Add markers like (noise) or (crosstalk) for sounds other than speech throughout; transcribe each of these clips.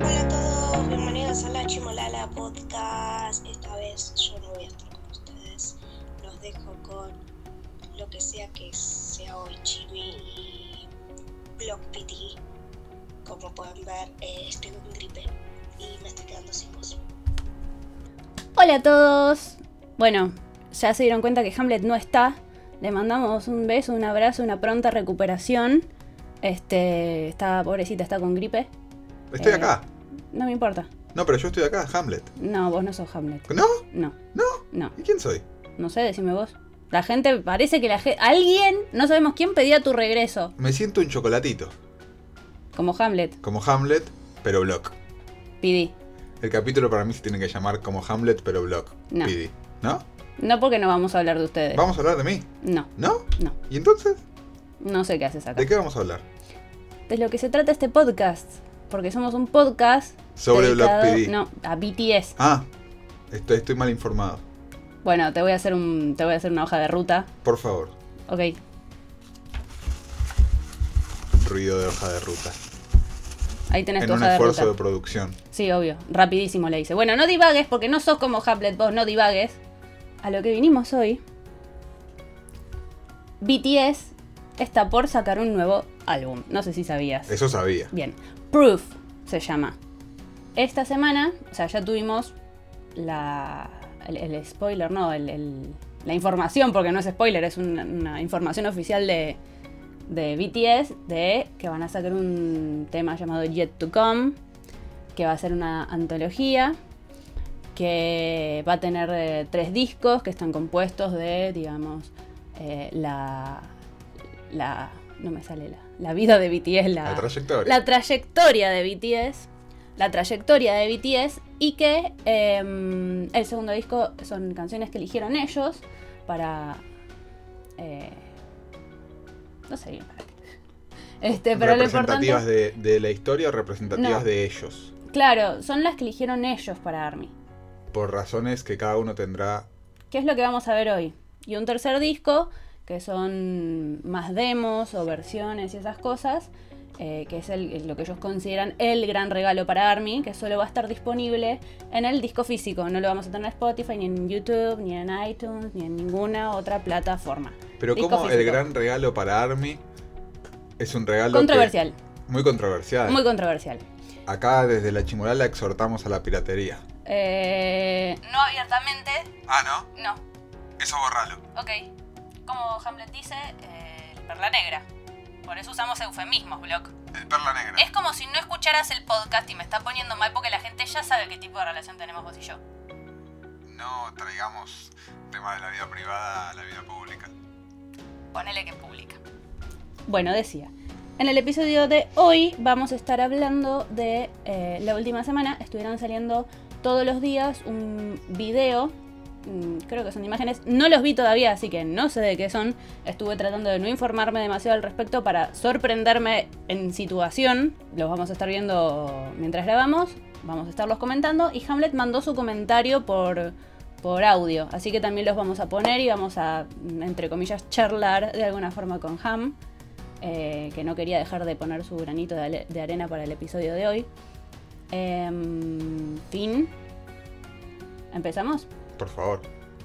Hola a todos, bienvenidos a la Chimolala Podcast. Esta vez yo no voy a estar con ustedes. Los dejo con lo que sea que sea hoy Chimi y Block PT. Como pueden ver, eh, estoy con gripe y me estoy quedando sin voz. Hola a todos. Bueno, ya se dieron cuenta que Hamlet no está. Le mandamos un beso, un abrazo, una pronta recuperación. Este, está pobrecita, está con gripe. Estoy Eh, acá. No me importa. No, pero yo estoy acá, Hamlet. No, vos no sos Hamlet. ¿No? No, ¿No? no. ¿Y quién soy? No sé, decime vos. La gente, parece que la gente... Alguien, no sabemos quién pedía tu regreso. Me siento un chocolatito. Como Hamlet, Como Hamlet, pero Block. pidí. El capítulo para mí se tiene que llamar como Hamlet, pero Block. No. Pidi. ¿No? No porque no vamos a hablar de ustedes. ¿Vamos a hablar de mí? No, ¿No? no. ¿Y entonces? No sé qué haces acá. ¿De qué vamos a hablar? De lo que se trata este podcast. Porque somos un podcast... Sobre PD. No, a BTS. Ah, estoy, estoy mal informado. Bueno, te voy a hacer un, te voy a hacer una hoja de ruta. Por favor, Ok. ruido de hoja de ruta. Ahí tenés En tu un hoja de esfuerzo ruta. de producción. Sí, obvio. Rapidísimo le dice. Bueno, no divagues porque no sos como Hamlet, vos no divagues. A lo que vinimos hoy. BTS está por sacar un nuevo álbum. No sé si sabías. Eso sabía. Bien. Proof se llama. Esta semana, o sea, ya tuvimos la, el, el spoiler, no, el- el- la información, porque no es spoiler, es una, una información oficial de, de BTS de que van a sacar un tema llamado Yet to Come, que va a ser una antología, que va a tener eh, tres discos que están compuestos de, digamos, eh, la, la... no me sale la, la vida de BTS, la, La trayectoria. la trayectoria de BTS, la trayectoria de BTS y que em, el segundo disco son canciones que eligieron ellos para... eh, no sé bien para qué. (laughs) Este, pero lo importante... representativas de, de la historia o representativas No. de ellos. Claro, son las que eligieron ellos para ARMY. Por razones que cada uno tendrá. ¿Qué es lo que vamos a ver hoy? Y un tercer disco, que son más demos o versiones y esas cosas, eh, que es el- lo que ellos consideran el gran regalo para ARMY, que solo va a estar disponible en el disco físico. No lo vamos a tener en Spotify, ni en YouTube, ni en iTunes, ni en ninguna otra plataforma. Pero Disco como el gran regalo para Army es un regalo que- Controversial, muy controversial. muy controversial. Acá desde la Chimolala exhortamos a la piratería. Eh, no abiertamente, Ah, ¿no? no. Eso borralo. Ok. Como Hamlet dice, eh, perla negra. Por eso usamos eufemismos, Block. El perla negra. Es como si no escucharas el podcast y me está poniendo mal porque la gente ya sabe qué tipo de relación tenemos vos y yo. No traigamos temas de la vida privada a la vida pública. Ponele que publica. Bueno, decía. En el episodio de hoy vamos a estar hablando de eh, la última semana. Estuvieron saliendo todos los días un video. Mm, Creo que son imágenes. No los vi todavía, así que no sé de qué son. Estuve tratando de no informarme demasiado al respecto para sorprenderme en situación. Los vamos a estar viendo mientras grabamos. Vamos a estarlos comentando. Y Hamlet mandó su comentario por, por audio. Así que también los vamos a poner y vamos a, entre comillas, charlar de alguna forma con Ham. eh, que no quería dejar de poner su granito de arena para el episodio de hoy. Em, fin. ¿Empezamos? Por favor.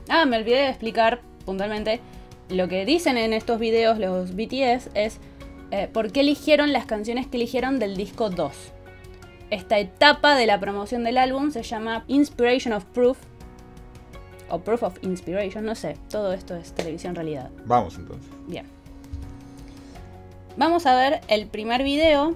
Ah, me olvidé de explicar puntualmente. Lo que dicen en estos videos los BTS es eh, por qué eligieron las canciones que eligieron del disco 2. Esta etapa de la promoción del álbum se llama Inspiration of Proof. O Proof of Inspiration, no sé. Todo esto es televisión realidad. Vamos entonces. Bien. Vamos a ver el primer video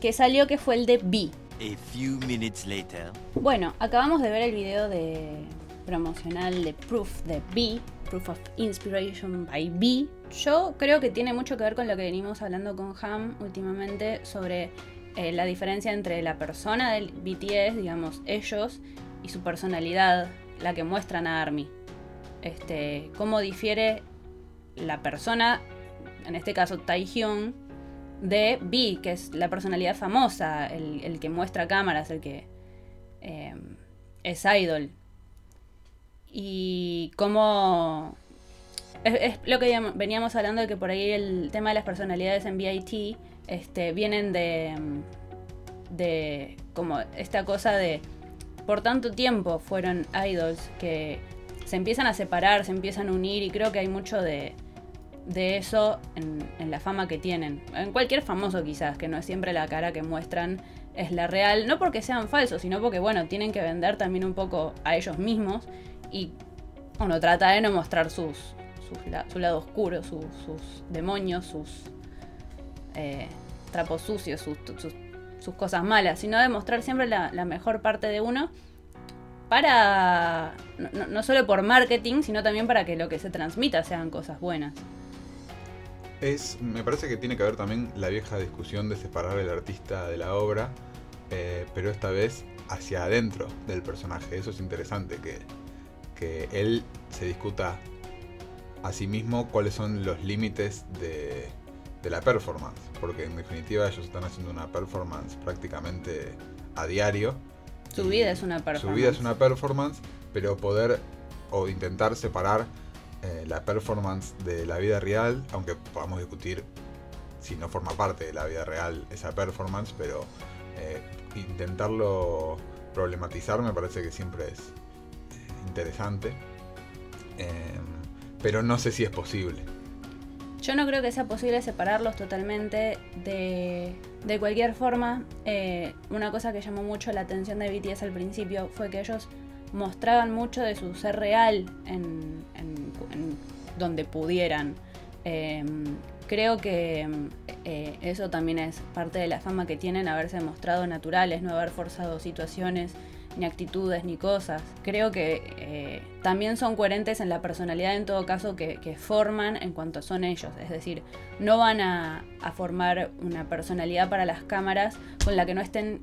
que salió que fue el de B. A few minutes later. Bueno, acabamos de ver el video de promocional de Proof de B, Proof of Inspiration by B. Yo creo que tiene mucho que ver con lo que venimos hablando con Ham últimamente sobre eh, la diferencia entre la persona del BTS, digamos, ellos, y su personalidad, la que muestran a ARMY. Este, cómo difiere la persona, en este caso Taehyung, de B, que es la personalidad famosa, el, que muestra cámaras, el que eh, es idol. Y cómo... Es, lo que veníamos hablando de que por ahí el tema de las personalidades en BIT este, vienen de, de como esta cosa de, por tanto tiempo fueron idols que se empiezan a separar, se empiezan a unir y creo que hay mucho de, de eso en, la fama que tienen. En cualquier famoso quizás, que no es siempre la cara que muestran es la real, no porque sean falsos, sino porque bueno, tienen que vender también un poco a ellos mismos y uno trata de no mostrar sus, su lado oscuro, sus, demonios, sus eh, trapos sucios, sus, cosas malas, sino de mostrar siempre la, mejor parte de uno para, no, solo por marketing, sino también para que lo que se transmita sean cosas buenas. Es, me parece que tiene que ver también la vieja discusión de separar el artista de la obra, eh, pero esta vez hacia adentro del personaje. Eso es interesante, que, que él se discuta a sí mismo cuáles son los límites de, la performance, porque en definitiva ellos están haciendo una performance prácticamente a diario. Su vida es una performance. Su vida es una performance, pero poder o intentar separar eh, la performance de la vida real, aunque podamos discutir si no forma parte de la vida real esa performance, pero eh, intentarlo problematizar me parece que siempre es interesante. Em, pero no sé si es posible. Yo no creo que sea posible separarlos totalmente de, de cualquier forma. Eh, una cosa que llamó mucho la atención de BTS al principio fue que ellos mostraban mucho de su ser real en, donde pudieran. Em, creo que eh, eso también es parte de la fama que tienen, haberse mostrado naturales, no haber forzado situaciones ni actitudes, ni cosas. Creo que eh, también son coherentes en la personalidad en todo caso que, forman en cuanto son ellos. Es decir, no van a, formar una personalidad para las cámaras con la que no estén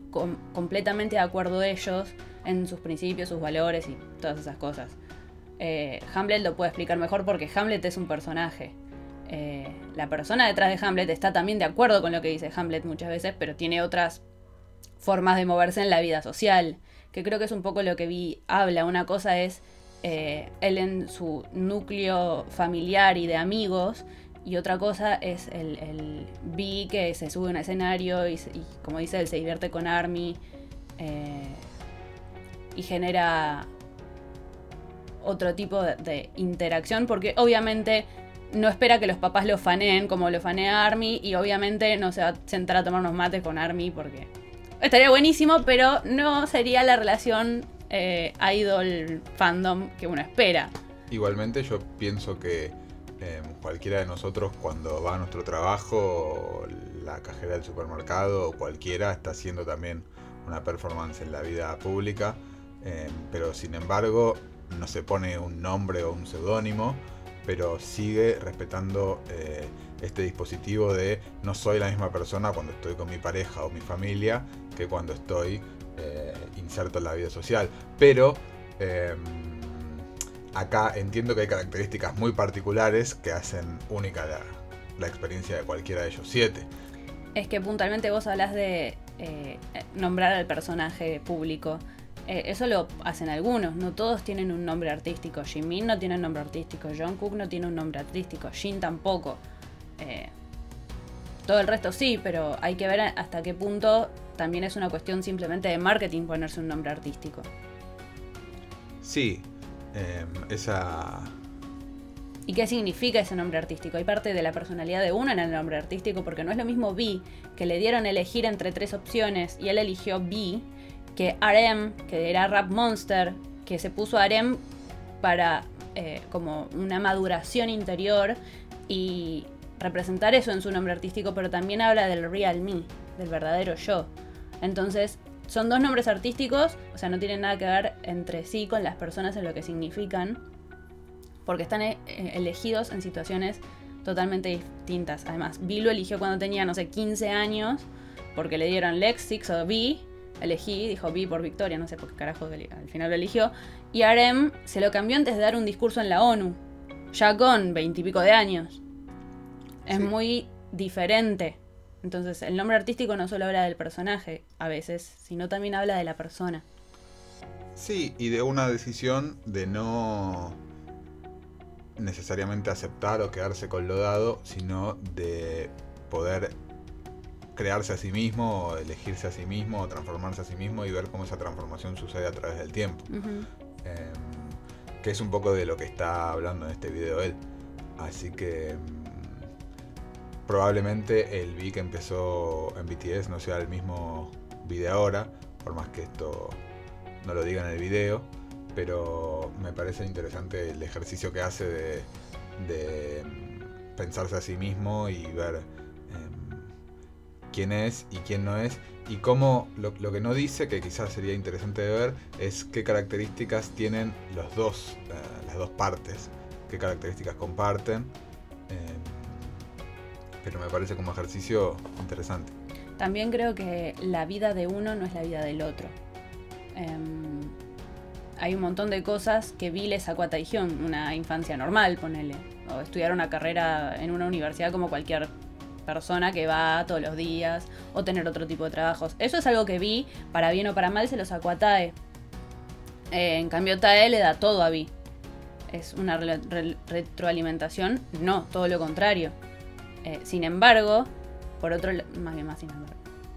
completamente de acuerdo ellos en sus principios, sus valores y todas esas cosas. Eh, Hamlet lo puede explicar mejor porque Hamlet es un personaje. Eh, la persona detrás de Hamlet está también de acuerdo con lo que dice Hamlet muchas veces, pero tiene otras formas de moverse en la vida social que creo que es un poco lo que vi habla. Una cosa es eh, él en su núcleo familiar y de amigos, y otra cosa es el, el Vi que se sube a un escenario y, como dice él, se divierte con Army eh, y genera otro tipo de, interacción, porque obviamente no espera que los papás lo faneen como lo fanea Army y obviamente no se va a sentar a tomar unos mates con Army porque Estaría buenísimo, pero no sería la relación eh, idol-fandom que uno espera. Igualmente yo pienso que em, cualquiera de nosotros cuando va a nuestro trabajo, la cajera del supermercado o cualquiera está haciendo también una performance en la vida pública, em, pero sin embargo no se pone un nombre o un seudónimo, pero sigue respetando eh, este dispositivo de no soy la misma persona cuando estoy con mi pareja o mi familia que cuando estoy eh, inserto en la vida social. Pero em, acá entiendo que hay características muy particulares que hacen única la, experiencia de cualquiera de ellos siete. Es que puntualmente vos hablas de eh, nombrar al personaje público. Eh, eso lo hacen algunos, no todos tienen un nombre artístico. Jimin no tiene un nombre artístico, Jungkook no tiene un nombre artístico, Jin tampoco. Todo el resto sí, pero hay que ver hasta qué punto también es una cuestión simplemente de marketing ponerse un nombre artístico. Sí, em, esa... ¿Y qué significa ese nombre artístico? Hay parte de la personalidad de uno en el nombre artístico, porque no es lo mismo B, que le dieron elegir entre tres opciones y él eligió B, que RM, que era Rap Monster, que se puso RM para eh, como una maduración interior y representar eso en su nombre artístico, pero también habla del real me, del verdadero yo. Entonces, son dos nombres artísticos, o sea, no tienen nada que ver entre sí con las personas en lo que significan, porque están eh, elegidos en situaciones totalmente distintas. Además, B lo eligió cuando tenía, no sé, 15 años, porque le dieron Lexix o B, elegí, dijo B por Victoria, no sé por qué carajo al final lo eligió, y RM se lo cambió antes de dar un discurso en la ONU, ya con veintipico de años. Es muy diferente. Entonces, el nombre artístico no solo habla del personaje a veces, sino también habla de la persona. Sí, y de una decisión de no necesariamente aceptar o quedarse con lo dado, sino de poder crearse a sí mismo, o elegirse a sí mismo, o transformarse a sí mismo y ver cómo esa transformación sucede a través del tiempo. Em, que es un poco de lo que está hablando en este video él. Así que mm, probablemente el V que empezó en BTS no sea el mismo V de ahora, por más que esto no lo diga en el video, pero me parece interesante el ejercicio que hace de, mm, pensarse a sí mismo y ver em, quién es y quién no es y cómo lo, que no dice, que quizás sería interesante de ver, es qué características tienen los dos, eh, las dos partes, qué características comparten. Em, pero me parece como ejercicio interesante. También creo que la vida de uno no es la vida del otro. Em, hay un montón de cosas que Vi le sacó a una infancia normal, ponele. O estudiar una carrera en una universidad como cualquier persona que va todos los días, o tener otro tipo de trabajos. Eso es algo que Vi, para bien o para mal, se lo sacó a Tae. Eh, en cambio, Tae le da todo a Vi. Es una retroalimentación, no, todo lo contrario. Eh, sin embargo, por otro más bien más sin embargo.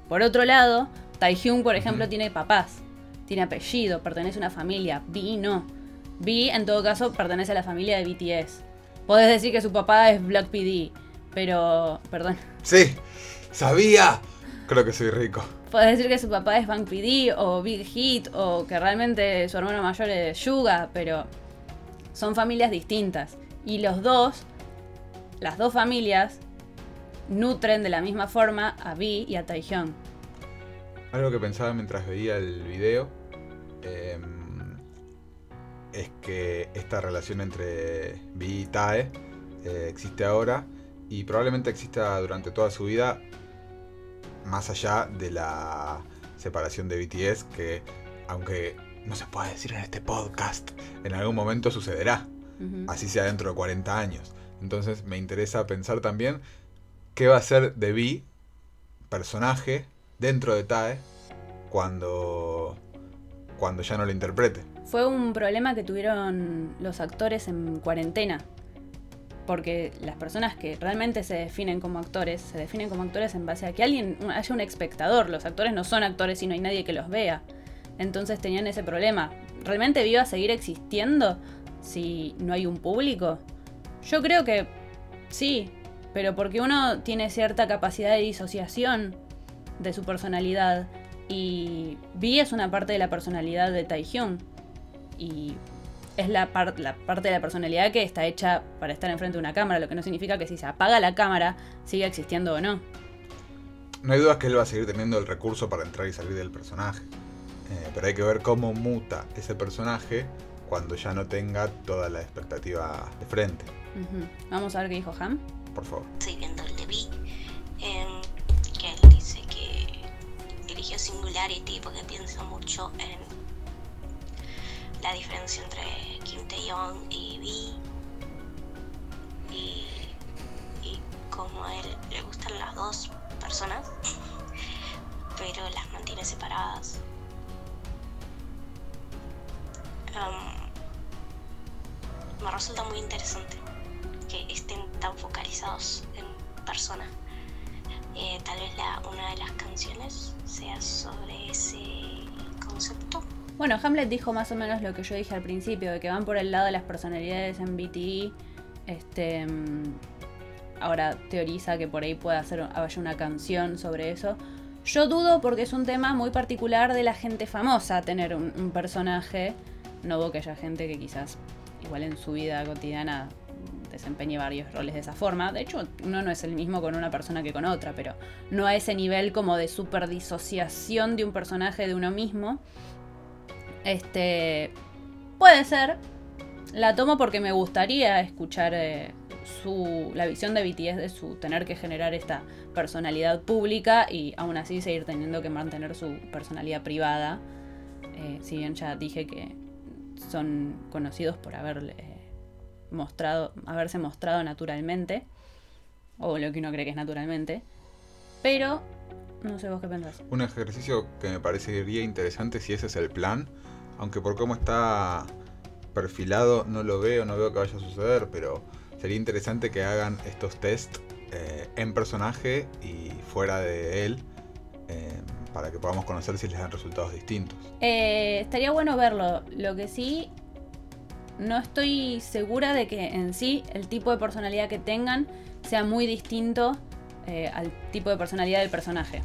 Por otro lado, Taehyung, por ejemplo, tiene papás tiene apellido, pertenece a una familia. B no. B, en todo caso, pertenece a la familia de BTS. Podés decir que su papá es Black PD, pero. Perdón. Sí, sabía. Creo que soy rico. Podés decir que su papá es Bank PD o Big Hit o que realmente su hermano mayor es Yuga, pero son familias distintas. Y los dos, las dos familias, nutren de la misma forma a B y a Taehyung. Algo que pensaba mientras veía el video em, es que esta relación entre Vi y Tae eh, existe ahora y probablemente exista durante toda su vida más allá de la separación de BTS que aunque no se puede decir en este podcast, en algún momento sucederá, así sea dentro de 40 años. Entonces me interesa pensar también qué va a ser de Vi, personaje, dentro de TAE cuando, cuando ya no lo interprete. Fue un problema que tuvieron los actores en cuarentena. Porque las personas que realmente se definen como actores, se definen como actores en base a que alguien haya un espectador. Los actores no son actores y no hay nadie que los vea. Entonces tenían ese problema. ¿Realmente iba a seguir existiendo si no hay un público? Yo creo que sí, pero porque uno tiene cierta capacidad de disociación de su personalidad. Y Vi es una parte de la personalidad de Taehyung. Y es la, la parte de la personalidad que está hecha para estar enfrente de una cámara, lo que no significa que si se apaga la cámara siga existiendo o no. No hay dudas que él va a seguir teniendo el recurso para entrar y salir del personaje. Eh, pero hay que ver cómo muta ese personaje cuando ya no tenga toda la expectativa de frente. Vamos a ver qué dijo Ham. Por favor. Estoy viendo el de Vi. Singularity porque pienso mucho en la diferencia entre Kim Tae-young y V y, y como a él le gustan las dos personas (laughs) pero las mantiene separadas me resulta muy interesante que estén tan focalizados en personas eh, tal vez la, una de las canciones sea sobre ese concepto. Bueno, Hamlet dijo más o menos lo que yo dije al principio, de que van por el lado de las personalidades en BTE. Este, mm, ahora teoriza que por ahí pueda hacer haya una canción sobre eso. Yo dudo porque es un tema muy particular de la gente famosa tener un, un personaje. No veo que haya gente que quizás igual en su vida cotidiana desempeñe varios roles de esa forma. De hecho, uno no es el mismo con una persona que con otra, pero no a ese nivel como de super disociación de un personaje de uno mismo. Este. Puede ser. La tomo porque me gustaría escuchar eh, su, la visión de BTS de su tener que generar esta personalidad pública y aún así seguir teniendo que mantener su personalidad privada. Eh, si bien ya dije que son conocidos por haberle mostrado, haberse mostrado naturalmente, o lo que uno cree que es naturalmente, pero no sé vos qué pensás. Un ejercicio que me parecería interesante si ese es el plan, aunque por cómo está perfilado no lo veo, no veo que vaya a suceder, pero sería interesante que hagan estos test eh, en personaje y fuera de él eh, para que podamos conocer si les dan resultados distintos. Eh, estaría bueno verlo. Lo que sí, no estoy segura de que en sí el tipo de personalidad que tengan sea muy distinto eh, al tipo de personalidad del personaje.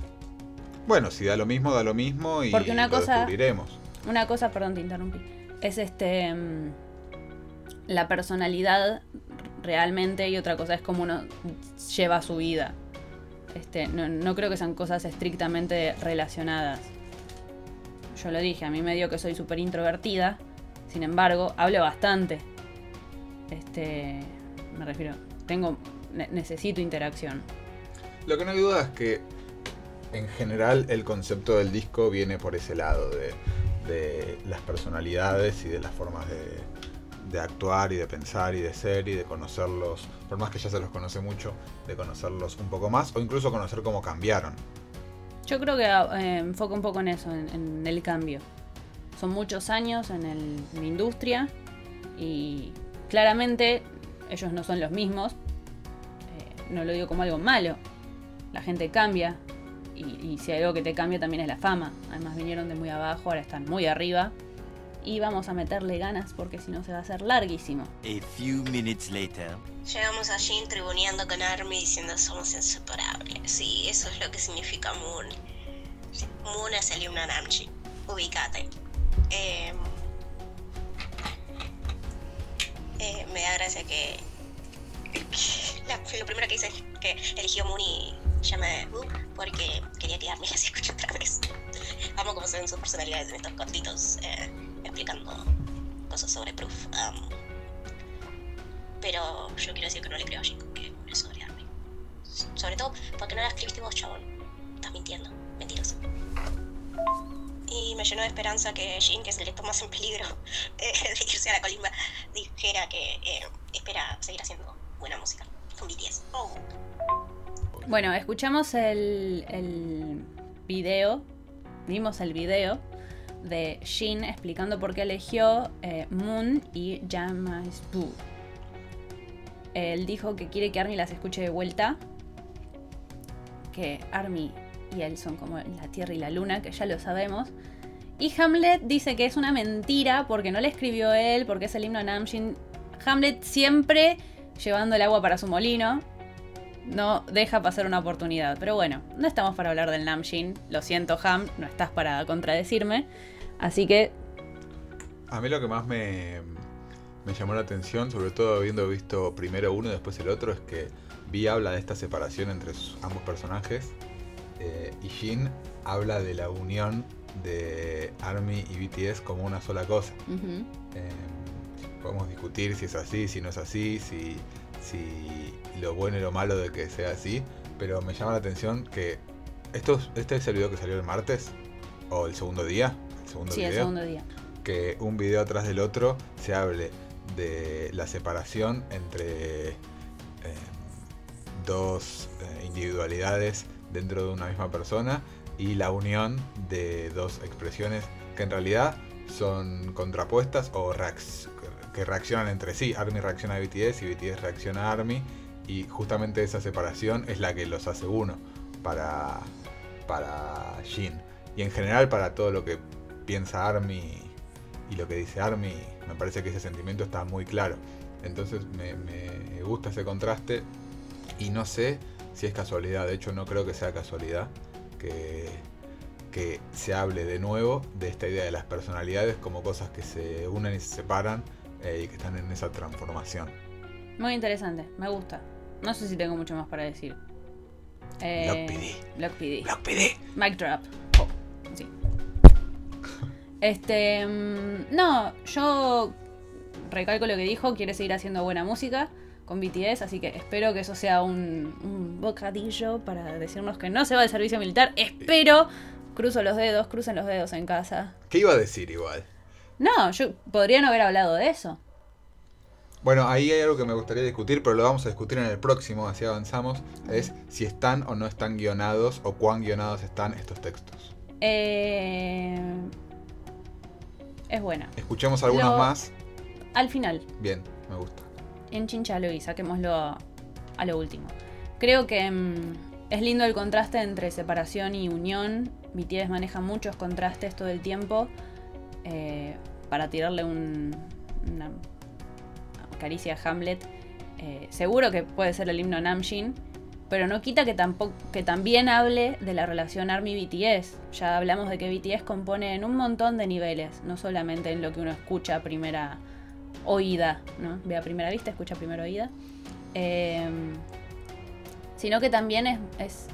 Bueno, si da lo mismo, da lo mismo y Porque una lo cosa- descubriremos. Una cosa, perdón, te interrumpí. Es este. mm, la personalidad realmente y otra cosa es cómo uno lleva su vida. Este, no, no creo que sean cosas estrictamente relacionadas. Yo lo dije, a mí me dio que soy súper introvertida. Sin embargo, hablo bastante. Este. Me refiero. Tengo. ne- necesito interacción. Lo que no hay duda es que en general el concepto del disco viene por ese lado de, de las personalidades y de las formas de, de actuar y de pensar y de ser y de conocerlos, por más que ya se los conoce mucho, de conocerlos un poco más o incluso conocer cómo cambiaron. Yo creo que eh, enfoca un poco en eso, en, en el cambio. Son muchos años en, el- en la industria y claramente ellos no son los mismos. Eh, no lo digo como algo malo. La gente cambia y, y si hay algo que te cambia también es la fama. Además vinieron de muy abajo, ahora están muy arriba. Y vamos a meterle ganas porque si no se va a hacer larguísimo. A few minutes later. Llegamos a Jin tribuneando con Army diciendo somos inseparables. Sí, eso es lo que significa Moon. Moon es el himno Namchi. Ubicate. Eh, eh, me da gracia que, (laughs) lo primero que hice es que eligió Moon y llamé Wu porque quería que Army las escuche otra vez. Amo cómo se ven sus personalidades en estos cortitos eh, explicando cosas sobre Proof. Pero yo quiero decir que no le creo a Jin que es sobre. Sobre todo porque no la escribiste vos, chabón. Estás mintiendo. Mentiroso. Y me llenó de esperanza que Jin, que es el que está más en peligro (laughs) eh, de irse a la colimba, dijera que eh, espera seguir haciendo buena música con BTS. Oh. Bueno, escuchamos el, el video, vimos el video de Shin explicando por qué eligió eh, Moon y Jamas Boo. Él dijo que quiere que Army las escuche de vuelta, que Army y él son como la Tierra y la Luna, que ya lo sabemos. Y Hamlet dice que es una mentira porque no le escribió él, porque es el himno de Namjin. Hamlet siempre llevando el agua para su molino, no deja pasar una oportunidad. Pero bueno, no estamos para hablar del Namjin. Lo siento, Ham, no estás para contradecirme. Así que, A mí lo que más me, me llamó la atención, sobre todo habiendo visto primero uno y después el otro, es que Vi habla de esta separación entre ambos personajes eh, y Jin habla de la unión de ARMY y BTS como una sola cosa. Eh, podemos discutir si es así, si no es así, si, si lo bueno y lo malo de que sea así, pero me llama la atención que esto, es- este es el video que salió el martes o el segundo día, el segundo sí, el segundo día. que un video atrás del otro se hable de la separación entre eh, dos eh, individualidades dentro de una misma persona y la unión de dos expresiones que en realidad son contrapuestas o que reaccionan entre sí. ARMY reacciona a BTS y BTS reacciona a ARMY y justamente esa separación es la que los hace uno para, para Jin. Y en general para todo lo que piensa ARMY y lo que dice ARMY, me parece que ese sentimiento está muy claro. Entonces me gusta ese contraste y no sé si es casualidad, de hecho no creo que sea casualidad que, que se hable de nuevo de esta idea de las personalidades como cosas que se unen y se separan eh, y que están en esa transformación. Muy interesante, me gusta. No sé si tengo mucho más para decir. Eh, Block PD. Block PD. Mic drop. Sí. Este. mm, No, yo recalco lo que dijo. Quiere seguir haciendo buena música con BTS. Así que espero que eso sea un, un bocadillo para decirnos que no se va de servicio militar. Espero. Cruzo los dedos, crucen los dedos en casa. ¿Qué iba a decir igual? No, yo podría no haber hablado de eso. Bueno, ahí hay algo que me gustaría discutir, pero lo vamos a discutir en el próximo, así avanzamos. Es si están o no están guionados o cuán guionados están estos textos. Eh, es buena. Escuchemos algunos Lo- más. Al final, Bien, me gusta. Enchinchalo y saquémoslo a, lo último. Creo que mm, es lindo el contraste entre separación y unión. BTS maneja muchos contrastes todo el tiempo eh, para tirarle un, una caricia a Hamlet. Eh, seguro que puede ser el himno Namjin, pero no quita que, tampoco, que también hable de la relación ARMY-BTS. Ya hablamos de que BTS compone en un montón de niveles, no solamente en lo que uno escucha a primera oída, ¿no? Ve a primera vista, escucha a primera oída. Eh, sino que también es,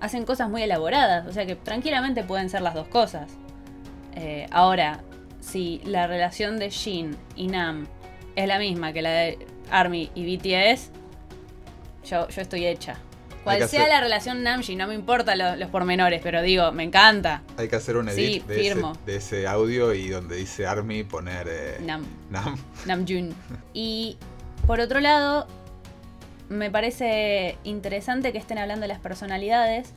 hacen cosas muy elaboradas, o sea que tranquilamente pueden ser las dos cosas. Eh, ahora, si la relación de Shin y Nam es la misma que la de Army y BTS, yo, yo estoy hecha. Cual sea la relación Nam-Shin, no me importa los pormenores, pero digo, me encanta. Hay que hacer un edit de, ese, audio y donde dice Army poner eh, Nam. Nam. Namjoon. (laughs) y por otro lado, me parece interesante que estén hablando de las personalidades,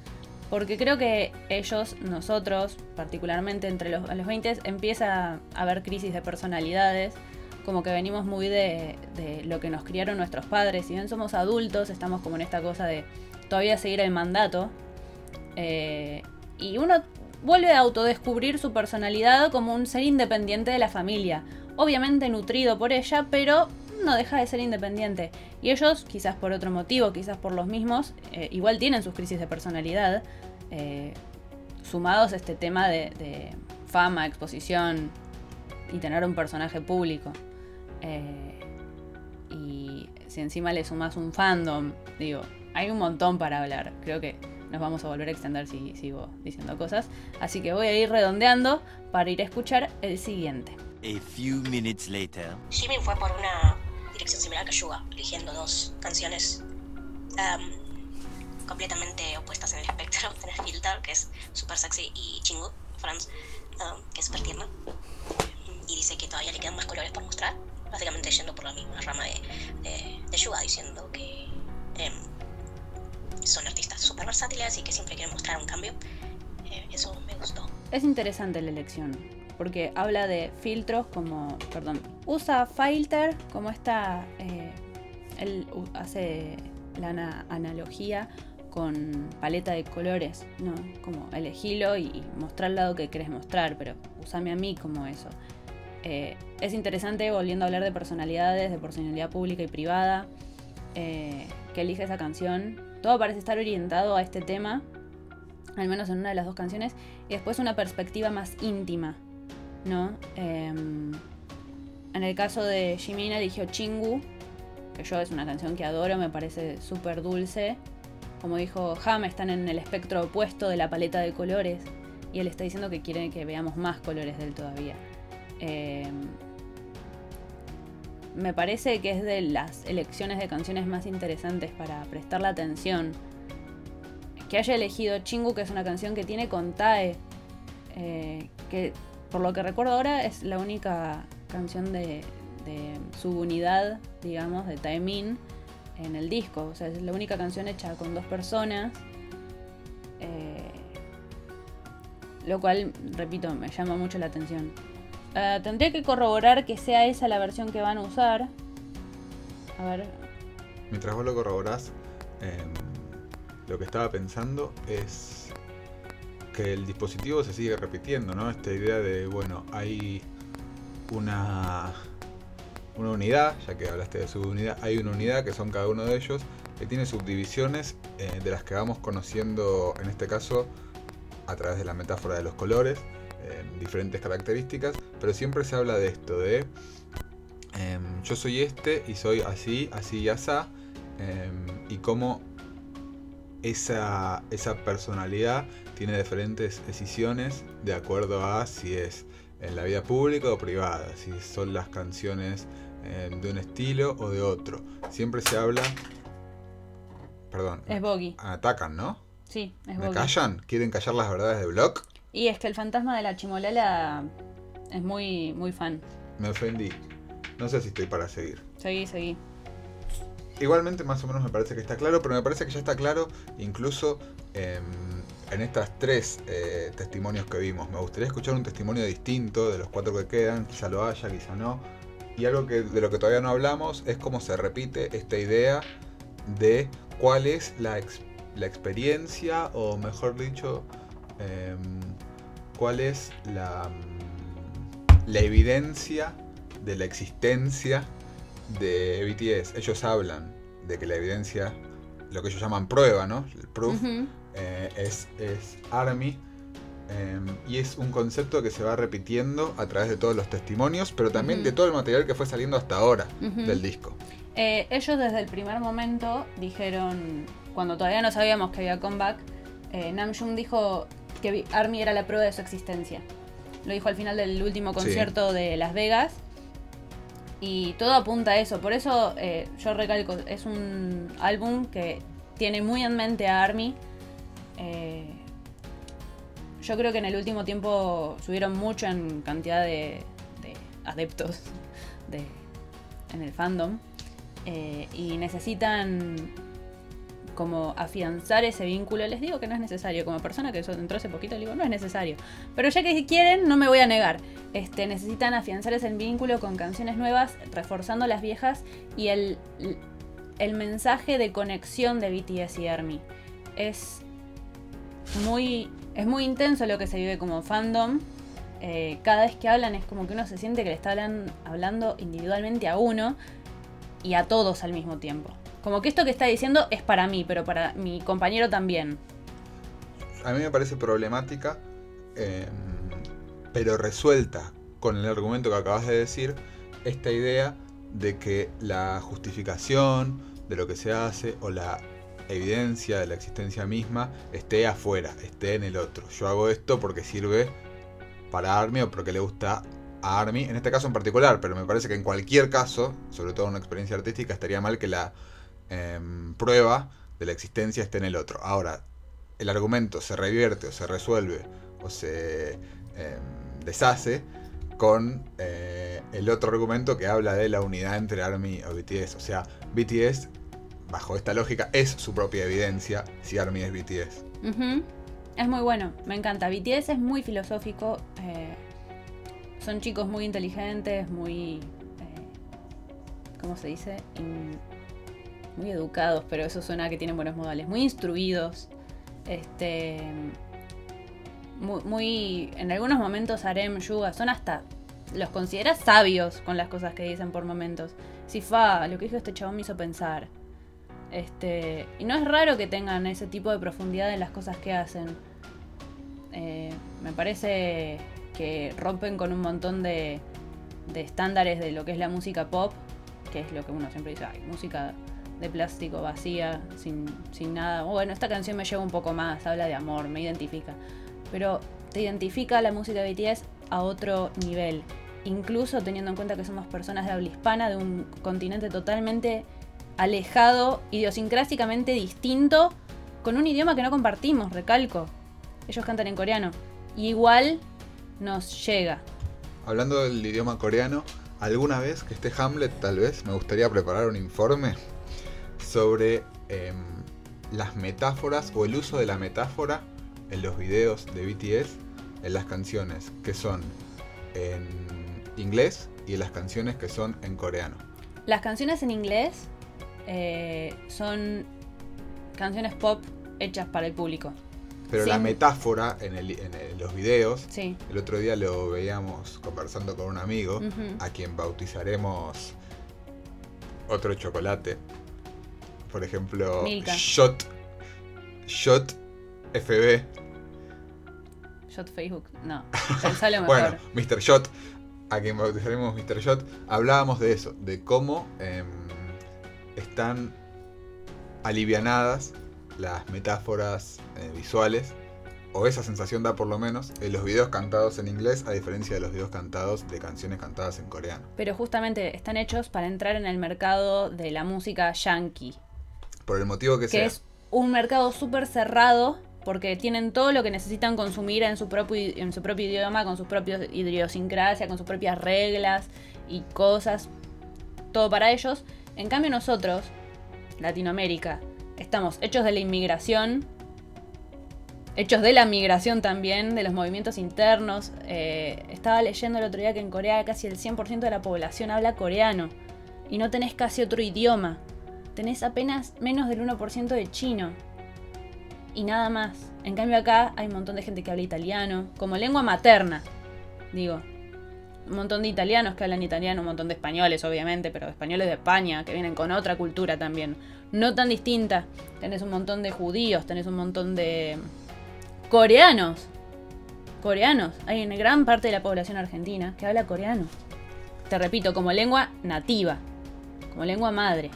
porque creo que ellos, nosotros, particularmente entre los, los 20, empieza a haber crisis de personalidades, como que venimos muy de, lo que nos criaron nuestros padres, si bien somos adultos, estamos como en esta cosa de todavía seguir el mandato, eh, y uno vuelve a autodescubrir su personalidad como un ser independiente de la familia, obviamente nutrido por ella, pero no deja de ser independiente. Y ellos, quizás por otro motivo, quizás por los mismos, eh, igual tienen sus crisis de personalidad, eh, sumados a este tema de, fama, exposición y tener un personaje público. Y si encima le sumas un fandom, digo, hay un montón para hablar. Creo que nos vamos a volver a extender si sigo diciendo cosas. Así que voy a ir redondeando para ir a escuchar el siguiente. A few minutes later. Jimin fue por una dirección similar que Yuga, eligiendo dos canciones completamente opuestas en el espectro. (laughs) Tenés Filter, que es super sexy, y Chingu, Franz, que es súper tierna. Y dice que todavía le quedan más colores por mostrar, básicamente yendo por la misma rama de, de, Yuga, diciendo que em, son artistas súper versátiles y que siempre quieren mostrar un cambio. Eh, eso me gustó. Es interesante la elección porque habla de filtros como, perdón, usa filter como esta, eh, él hace la analogía con paleta de colores, ¿no? Como elegilo y, mostrar el lado que querés mostrar, pero usame a mí como eso. Eh, es interesante, volviendo a hablar de personalidades, de personalidad pública y privada, eh, que elige esa canción. Todo parece estar orientado a este tema, al menos en una de las dos canciones, y después una perspectiva más íntima ¿no? Em, en el caso de Jimin eligió Chingu, que yo es una canción que adoro, me parece súper dulce. Como dijo Ham, están en el espectro opuesto de la paleta de colores y él está diciendo que quiere que veamos más colores de él todavía. Em, me parece que es de las elecciones de canciones más interesantes para prestarle atención. Que haya elegido Chingu, que es una canción que tiene con Tae, eh, que por lo que recuerdo ahora, es la única canción de, subunidad, digamos, de Taemin en el disco. O sea, es la única canción hecha con dos personas. Eh, lo cual, repito, me llama mucho la atención. Eh, tendría que corroborar que sea esa la versión que van a usar. A ver. Mientras vos lo corroborás, em, lo que estaba pensando es que el dispositivo se sigue repitiendo, ¿no? Esta idea de, bueno, hay una, una unidad, ya que hablaste de subunidad, hay una unidad que son cada uno de ellos, que tiene subdivisiones eh, de las que vamos conociendo, en este caso, a través de la metáfora de los colores, diferentes características, pero siempre se habla de esto, de em, yo soy este y soy así, así y asá, em, y cómo esa, esa personalidad tiene diferentes decisiones de acuerdo a si es en la vida pública o privada, si son las canciones eh, de un estilo o de otro. Siempre se habla... Perdón. Es Boggy. Atacan, ¿no? Sí, es ¿Me callan? ¿Quieren callar las verdades de Block? Y es que el fantasma de la chimolala es muy, muy fan. Me ofendí. No sé si estoy para seguir. Seguí, seguí. Igualmente más o menos me parece que está claro, pero me parece que ya está claro incluso en estas tres eh, testimonios que vimos. Me gustaría escuchar un testimonio distinto de los cuatro que quedan, quizá lo haya, quizá no. Y algo que, de lo que todavía no hablamos es cómo se repite esta idea de cuál es la, ex- la experiencia, o mejor dicho, em, cuál es la, mm, la evidencia de la existencia de BTS. Ellos hablan de que la evidencia, lo que ellos llaman prueba, ¿no? El proof, eh, es, es ARMY. em, y es un concepto que se va repitiendo a través de todos los testimonios, pero también de todo el material que fue saliendo hasta ahora del disco. Eh, ellos desde el primer momento dijeron, cuando todavía no sabíamos que había comeback, eh, Namjoon dijo que ARMY era la prueba de su existencia. Lo dijo al final del último Sí. concierto de Las Vegas. Y todo apunta a eso. Por eso eh, yo recalco, es un álbum que tiene muy en mente a ARMY. Eh, yo creo que en el último tiempo subieron mucho en cantidad de, de adeptos de, en el fandom. Eh, y necesitan como afianzar ese vínculo. Les digo que no es necesario. Como persona que entró hace poquito, le digo, no es necesario. Pero ya que quieren, no me voy a negar. Este, necesitan afianzar ese vínculo con canciones nuevas, reforzando las viejas y el, el mensaje de conexión de BTS y ARMY. Es muy, es muy intenso lo que se vive como fandom. Eh, cada vez que hablan es como que uno se siente que le está hablan- hablando individualmente a uno y a todos al mismo tiempo. Como que esto que está diciendo es para mí, pero para mi compañero también. A mí me parece problemática, em, pero resuelta con el argumento que acabas de decir, esta idea de que la justificación de lo que se hace o la evidencia de la existencia misma esté afuera, esté en el otro. Yo hago esto porque sirve para Army o porque le gusta a Army, en este caso en particular, pero me parece que en cualquier caso, sobre todo en una experiencia artística, estaría mal que la em, prueba de la existencia esté en el otro. Ahora, el argumento se revierte o se resuelve o se em, deshace con eh, el otro argumento que habla de la unidad entre ARMY o BTS. O sea, BTS, bajo esta lógica, es su propia evidencia si ARMY es BTS. Es muy bueno, me encanta. BTS es muy filosófico. eh, son chicos muy inteligentes, muy. eh, ¿Cómo se dice? Muy educados, pero eso suena a que tienen buenos modales. Muy instruidos. Este. Muy, en algunos momentos Arem, Yuga son hasta. Los consideras sabios con las cosas que dicen por momentos. Si fa, lo que dijo este chabón me hizo pensar. Este, y no es raro que tengan ese tipo de profundidad en las cosas que hacen. Eh, me parece que rompen con un montón de, de estándares de lo que es la música pop, que es lo que uno siempre dice, ay, música de plástico vacía, sin, sin nada. Bueno, esta canción me lleva un poco más, habla de amor, me identifica. Pero te identifica la música de BTS a otro nivel. Incluso teniendo en cuenta que somos personas de habla hispana, de un continente totalmente alejado, idiosincrásicamente distinto, con un idioma que no compartimos, recalco. Ellos cantan en coreano. Y igual nos llega. Hablando del idioma coreano, alguna vez que esté Hamlet, tal vez, me gustaría preparar un informe sobre em, las metáforas o el uso de la metáfora en los videos de BTS, en las canciones que son en inglés y en las canciones que son en coreano. Las canciones en inglés eh, son canciones pop hechas para el público. Pero la metáfora en, el- en el- los videos, Sí. el otro día lo veíamos conversando con un amigo, a quien bautizaremos otro chocolate. Por ejemplo, Milka. Shot. Shot FB. Shot Facebook. No. (laughs) Pensalo mejor. Bueno, Mr. Shot, a quien bautizaremos Mr. Shot, hablábamos de eso, de cómo em, están alivianadas las metáforas eh, visuales, o esa sensación da por lo menos, en los videos cantados en inglés, a diferencia de los videos cantados de canciones cantadas en coreano. Pero justamente están hechos para entrar en el mercado de la música yankee. Por el motivo que, que sea. es un mercado súper cerrado porque tienen todo lo que necesitan consumir en su propio en su propio idioma, con sus propios idiosincrasia, con sus propias reglas y cosas, todo para ellos. En cambio nosotros, Latinoamérica, estamos hechos de la inmigración, hechos de la migración también, de los movimientos internos. Eh, estaba leyendo el otro día que en Corea casi el 100% de la población habla coreano y no tenés casi otro idioma. Tenés apenas menos del 1% de chino. Y nada más. En cambio acá hay un montón de gente que habla italiano, como lengua materna, digo. Un montón de italianos que hablan italiano, un montón de españoles, obviamente, pero españoles de España, que vienen con otra cultura también. No tan distinta. Tenés un montón de judíos, tenés un montón de coreanos. Coreanos. Hay una gran parte de la población argentina que habla coreano. Te repito, como lengua nativa, como lengua madre.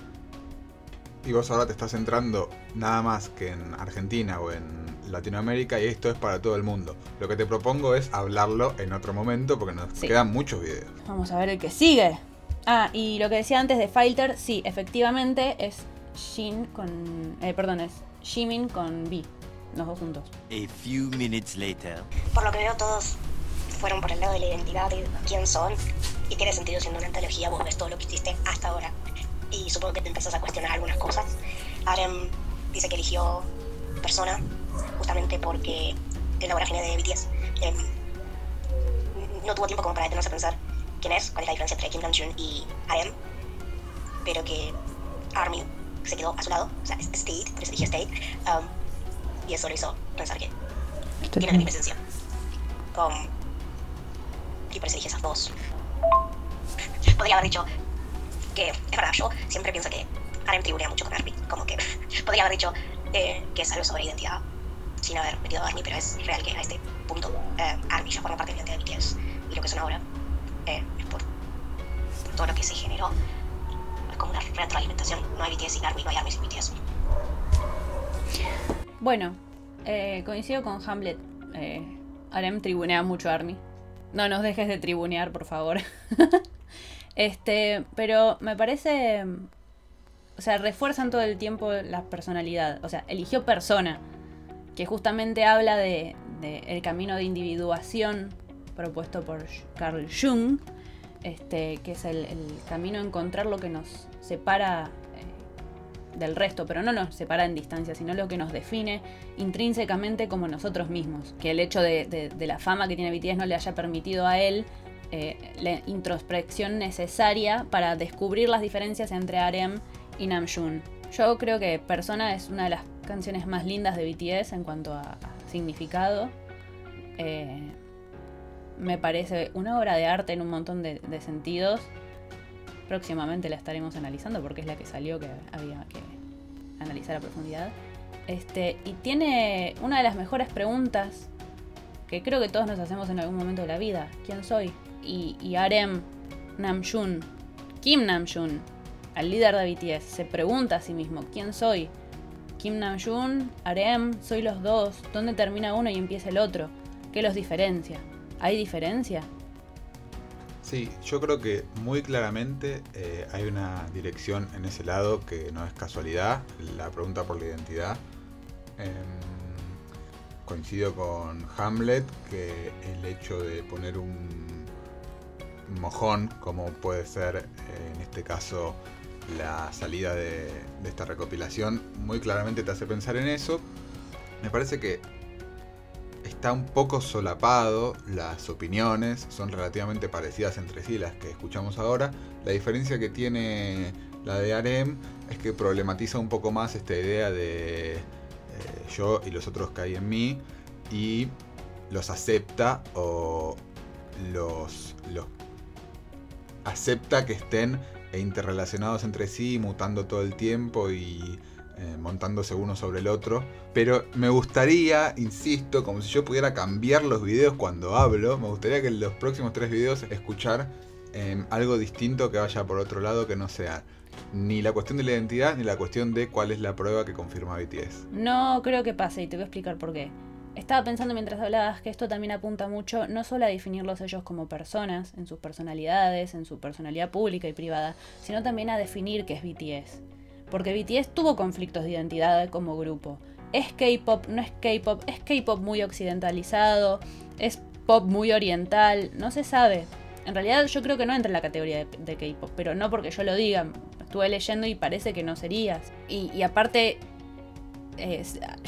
Y vos ahora te estás centrando nada más que en Argentina o en Latinoamérica y esto es para todo el mundo. Lo que te propongo es hablarlo en otro momento porque nos Sí. quedan muchos videos. Vamos a ver el que sigue. Ah, y lo que decía antes de Filter, sí, efectivamente es Shin con. Eh, perdón, es Jimin con B. Los dos juntos. A few minutes later. Por lo que veo, todos fueron por el lado de la identidad y de quién son. Y tiene sentido siendo una antología, vos ves todo lo que hiciste hasta ahora. Y supongo que te empezás a cuestionar algunas cosas. Arem dice que eligió persona justamente porque es la vorágine de BTS. Em, no tuvo tiempo como para detenerse a pensar quién es, cuál es la diferencia entre Kim Namjoon y Arem. Pero que Army se quedó a su lado, o sea, State, por eso eligió State. um, y eso lo hizo pensar que tienen la misma esencia. Um, y por eso dije esas dos. Podría haber dicho que, es verdad, yo siempre pienso que Arem tribunea mucho con Army. Como que (laughs) podría haber dicho eh, que es algo sobre identidad sin haber metido a Army, pero es real que a este punto eh, Army ya forma parte de la identidad de BTS. Y lo que son ahora eh, es por, por todo lo que se generó. Es como una retroalimentación. No hay BTS sin Army, no hay Army sin BTS. Bueno, eh, coincido con Hamlet. Eh, Arem tribunea mucho a Army. No nos dejes de tribunear, por favor. (laughs) este, pero me parece. O sea, refuerzan todo el tiempo la personalidad. O sea, eligió persona. Que justamente habla de, el camino de individuación propuesto por Carl Jung. Este, que es el, camino a encontrar lo que nos separa eh, del resto, pero no nos separa en distancia, sino lo que nos define intrínsecamente como nosotros mismos. Que el hecho de, de- de la fama que tiene BTS no le haya permitido a él eh, la introspección necesaria para descubrir las diferencias entre Arem y Namjoon. Yo creo que Persona es una de las canciones más lindas de BTS en cuanto a, a significado. Eh, me parece una obra de arte en un montón de, de sentidos. Próximamente la estaremos analizando porque es la que salió que había que analizar a profundidad. Este, y tiene una de las mejores preguntas que creo que todos nos hacemos en algún momento de la vida. ¿Quién soy? Y, y Arem Namjoon, Kim Namjoon, al líder de BTS, se pregunta a sí mismo, ¿quién soy? Kim Namjoon, Arem, soy los dos. ¿Dónde termina uno y empieza el otro? ¿Qué los diferencia? ¿Hay diferencia? Sí, yo creo que muy claramente eh, hay una dirección en ese lado que no es casualidad, la pregunta por la identidad. Em, coincido con Hamlet que el hecho de poner un mojón, como puede ser eh, en este caso la salida de, esta recopilación, muy claramente te hace pensar en eso. Me parece que está un poco solapado, las opiniones son relativamente parecidas entre sí las que escuchamos ahora. La diferencia que tiene la de Arem es que problematiza un poco más esta idea de eh, yo y los otros que hay en mí y los acepta o los acepta que estén interrelacionados entre sí, mutando todo el tiempo y eh, montándose uno sobre el otro. Pero me gustaría, insisto, como si yo pudiera cambiar los videos cuando hablo, me gustaría que en los próximos tres videos escuchar eh, algo distinto que vaya por otro lado que no sea ni la cuestión de la identidad ni la cuestión de cuál es la prueba que confirma BTS. No creo que pase y te voy a explicar por qué. Estaba pensando mientras hablabas que esto también apunta mucho no solo a definirlos ellos como personas, en sus personalidades, en su personalidad pública y privada, sino también a definir qué es BTS. Porque BTS tuvo conflictos de identidad como grupo. Es K-pop, no es K-pop, es K-pop muy occidentalizado, es pop muy oriental, no se sabe. En realidad yo creo que no entra en la categoría de, K-pop, pero no porque yo lo diga. Estuve leyendo y parece que no serías. Y aparte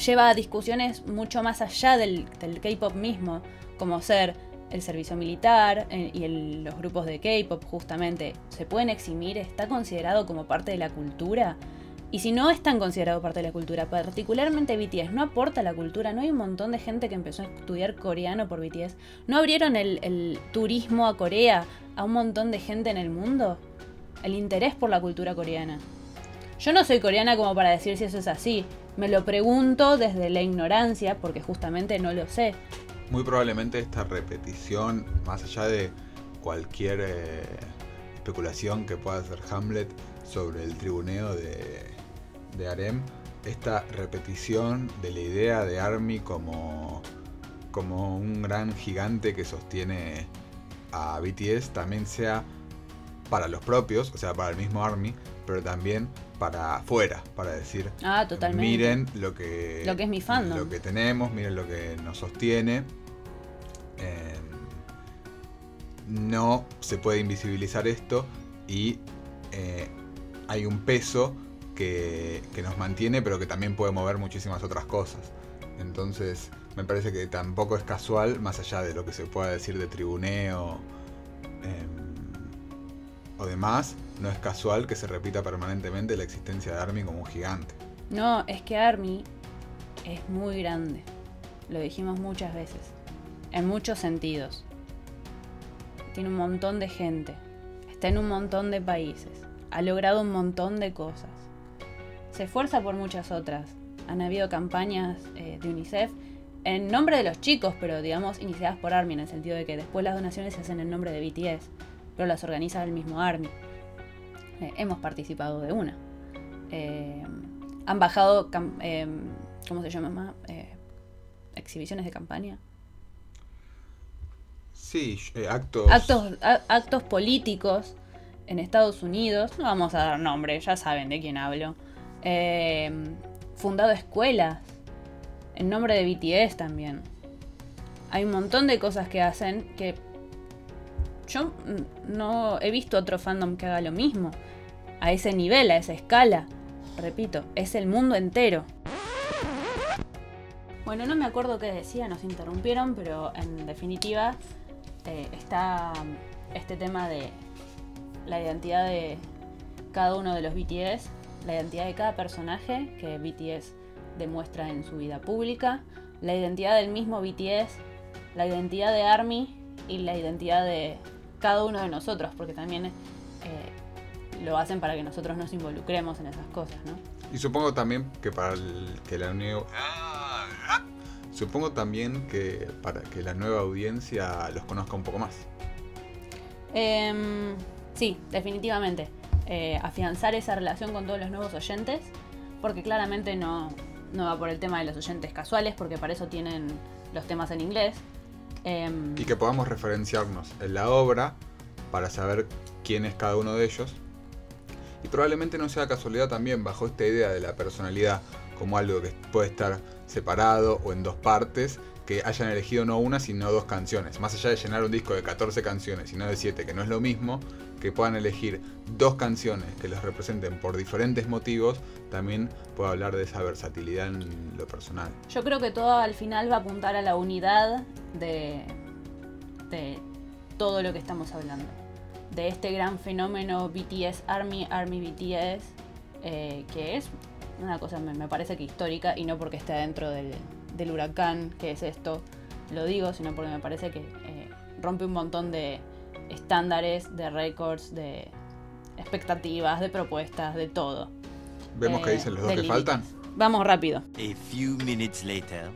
lleva a discusiones mucho más allá del, K-pop mismo, como ser el servicio militar eh, y los grupos de K-pop justamente. ¿Se pueden eximir? ¿Está considerado como parte de la cultura? Y si no están considerados parte de la cultura, particularmente BTS, no aporta la cultura, no hay un montón de gente que empezó a estudiar coreano por BTS, no abrieron el, el turismo a Corea a un montón de gente en el mundo, el interés por la cultura coreana. Yo no soy coreana como para decir si eso es así, me lo pregunto desde la ignorancia porque justamente no lo sé. Muy probablemente esta repetición, más allá de cualquier eh, especulación que pueda hacer Hamlet sobre el tribuneo de, de Arem, esta repetición de la idea de Army como, como un gran gigante que sostiene a BTS también sea para los propios, o sea, para el mismo Army, pero también para afuera, para decir, Ah, totalmente. miren lo que, Lo que es mi fandom. lo que tenemos, miren lo que nos sostiene. Eh, no se puede invisibilizar esto y eh, hay un peso que, que nos mantiene, pero que también puede mover muchísimas otras cosas. Entonces, me parece que tampoco es casual, más allá de lo que se pueda decir de tribuneo eh, o demás, no es casual que se repita permanentemente la existencia de Armin como un gigante. No, es que Army es muy grande. Lo dijimos muchas veces. En muchos sentidos. Tiene un montón de gente. Está en un montón de países. Ha logrado un montón de cosas. Se esfuerza por muchas otras. Han habido campañas eh, de UNICEF en nombre de los chicos, pero digamos iniciadas por Army, en el sentido de que después las donaciones se hacen en nombre de BTS, pero las organiza el mismo Army. Eh, hemos participado de una. Eh, han bajado, eh, ¿cómo se llama? más? Eh, exhibiciones de campaña. Sí, actos. Actos, actos políticos en Estados Unidos, no vamos a dar nombre, ya saben de quién hablo. Eh, fundado escuelas en nombre de BTS también. Hay un montón de cosas que hacen que yo no he visto otro fandom que haga lo mismo. A ese nivel, a esa escala. Repito, es el mundo entero. Bueno, no me acuerdo qué decía, nos interrumpieron, pero en definitiva eh, está este tema de la identidad de cada uno de los BTS, la identidad de cada personaje que BTS demuestra en su vida pública, la identidad del mismo BTS, la identidad de ARMY y la identidad de cada uno de nosotros, porque también eh, lo hacen para que nosotros nos involucremos en esas cosas, ¿no? Y supongo también que para el- que la nueva. Supongo también que para que la nueva audiencia los conozca un poco más. Em, sí, definitivamente. Eh, afianzar esa relación con todos los nuevos oyentes, porque claramente no, no va por el tema de los oyentes casuales, porque para eso tienen los temas en inglés. Em, Y que podamos referenciarnos en la obra para saber quién es cada uno de ellos. Y probablemente no sea casualidad también bajo esta idea de la personalidad como algo que puede estar separado o en dos partes, que hayan elegido no una sino dos canciones. Más allá de llenar un disco de 14 canciones y no de 7, que no es lo mismo, que puedan elegir dos canciones que los representen por diferentes motivos, también puedo hablar de esa versatilidad en lo personal. Yo creo que todo al final va a apuntar a la unidad de, de todo lo que estamos hablando. De este gran fenómeno BTS Army, Army BTS, eh, que es una cosa, me, me parece que histórica, y no porque esté dentro del, del huracán, que es esto, lo digo, sino porque me parece que eh, rompe un montón de estándares, de récords, de expectativas, de propuestas, de todo. Vemos que Eh, dicen los dos que límites. faltan. Vamos rápido. A few minutes later.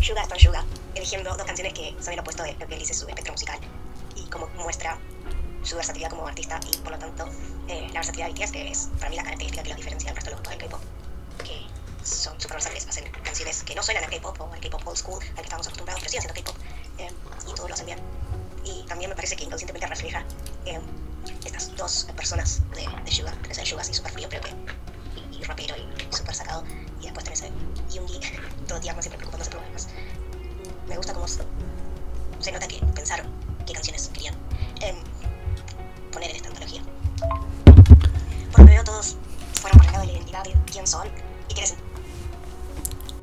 Yuga está en Yuga, eligiendo dos canciones que son el opuesto de lo que él dice su espectro musical y como muestra su versatilidad como artista y por lo tanto eh, la versatilidad de BTS que es para mí la característica que los diferencia del resto de los grupos del K-pop que son súper versátiles, hacen canciones que no suenan a K-pop o al K-pop old school al que estamos acostumbrados pero siguen siendo K-pop eh, y todos lo hacen bien y también me parece que inconscientemente refleja eh, estas dos personas de, de Yuga, tenés el Yuga así súper frío pero que y, y rapero y súper sacado y después tenés (laughs) el Yoongi todo tierno siempre preocupándose por los me gusta cómo se, nota que pensaron qué canciones querían em, poner en esta antología. Por lo que todos fueron por de la identidad de quién son y quiénes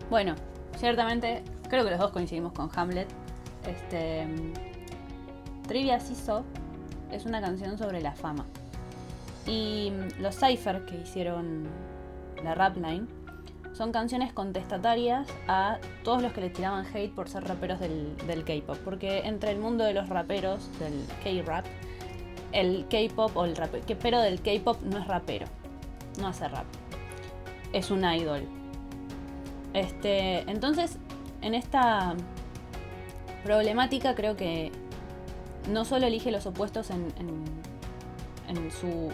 Bueno, ciertamente creo que los dos coincidimos con Hamlet. Este, Trivia Siso es una canción sobre la fama. Y mm, los Cypher que hicieron la rap line, son canciones contestatarias a todos los que le tiraban hate por ser raperos del, del K-pop. Porque entre el mundo de los raperos, del K-rap, el K-pop o el pero del K-pop no es rapero, no hace rap, es un idol. Este, entonces, en esta problemática creo que no solo elige los opuestos en, su eh,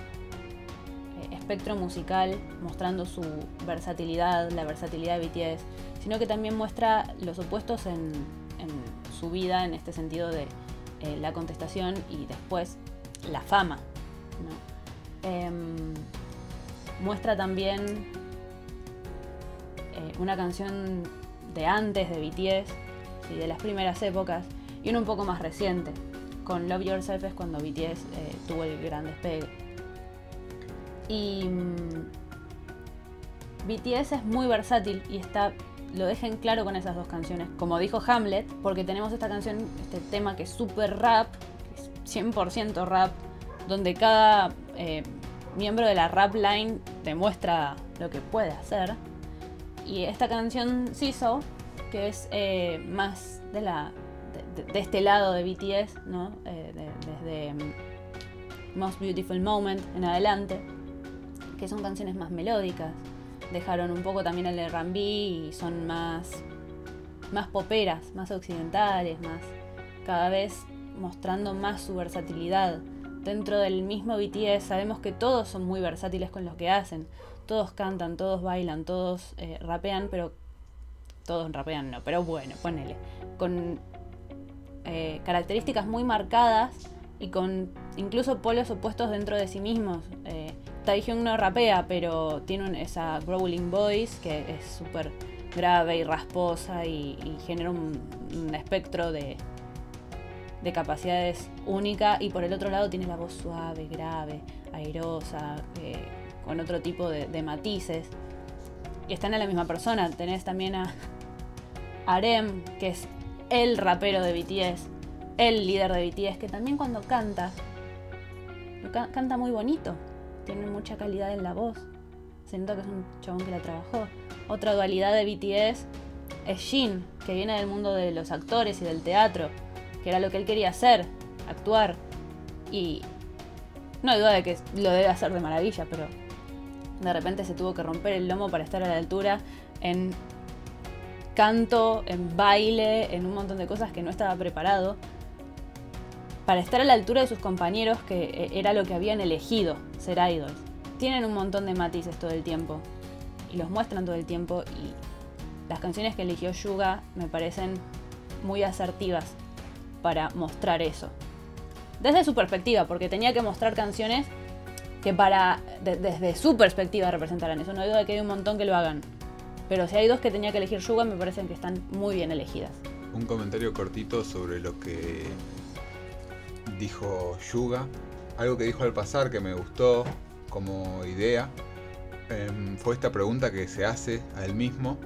espectro musical, mostrando su versatilidad, la versatilidad de BTS, sino que también muestra los opuestos en, su vida, en este sentido de eh, la contestación y después la fama. Em, muestra también eh, una canción de antes de BTS, y de las primeras épocas, y una un poco más reciente. Con Love Yourself es cuando BTS eh, tuvo el gran despegue. Y mm, BTS es muy versátil y está lo dejen claro con esas dos canciones. Como dijo Hamlet, porque tenemos esta canción, este tema que es súper rap, 100% rap, donde cada eh, miembro de la rap line demuestra lo que puede hacer. Y esta canción Siso, que es eh, más de, la, de, este lado de BTS, ¿no? Eh, desde mm, Most Beautiful Moment en adelante, que son canciones más melódicas. Dejaron un poco también el R&B y son más, más poperas, más occidentales, más cada vez mostrando más su versatilidad. Dentro del mismo BTS sabemos que todos son muy versátiles con lo que hacen. Todos cantan, todos bailan, todos eh, rapean, pero todos rapean no, pero bueno, ponele. Con eh, características muy marcadas y con incluso polos opuestos dentro de sí mismos. Eh, Taehyung no rapea, pero tiene esa growling voice que es súper grave y rasposa y, genera un espectro de, de capacidades única y por el otro lado tiene la voz suave, grave, airosa, eh, con otro tipo de, matices. Y están en la misma persona. Tenés también a Arem, que es el rapero de BTS, el líder de BTS, que también cuando canta, canta muy bonito, tiene mucha calidad en la voz. Siento que es un chabón que la trabajó. Otra dualidad de BTS es Jin, que viene del mundo de los actores y del teatro que era lo que él quería hacer, actuar. Y no hay duda de que lo debe hacer de maravilla, pero de repente se tuvo que romper el lomo para estar a la altura en canto, en baile, en un montón de cosas que no estaba preparado. Para estar a la altura de sus compañeros, que eh, era lo que habían elegido, ser idols. Tienen un montón de matices todo el tiempo. Y los muestran todo el tiempo. Y las canciones que eligió Yuga me parecen muy asertivas para mostrar eso. Desde su perspectiva, porque tenía que mostrar canciones que para desde su perspectiva representaran eso. No de que hay un montón que lo hagan. Pero si hay dos que tenía que elegir Yuga, me parecen que están muy bien elegidas. Un comentario cortito sobre lo que dijo Yuga. Algo que dijo al pasar que me gustó como idea em, fue esta pregunta que se hace a él mismo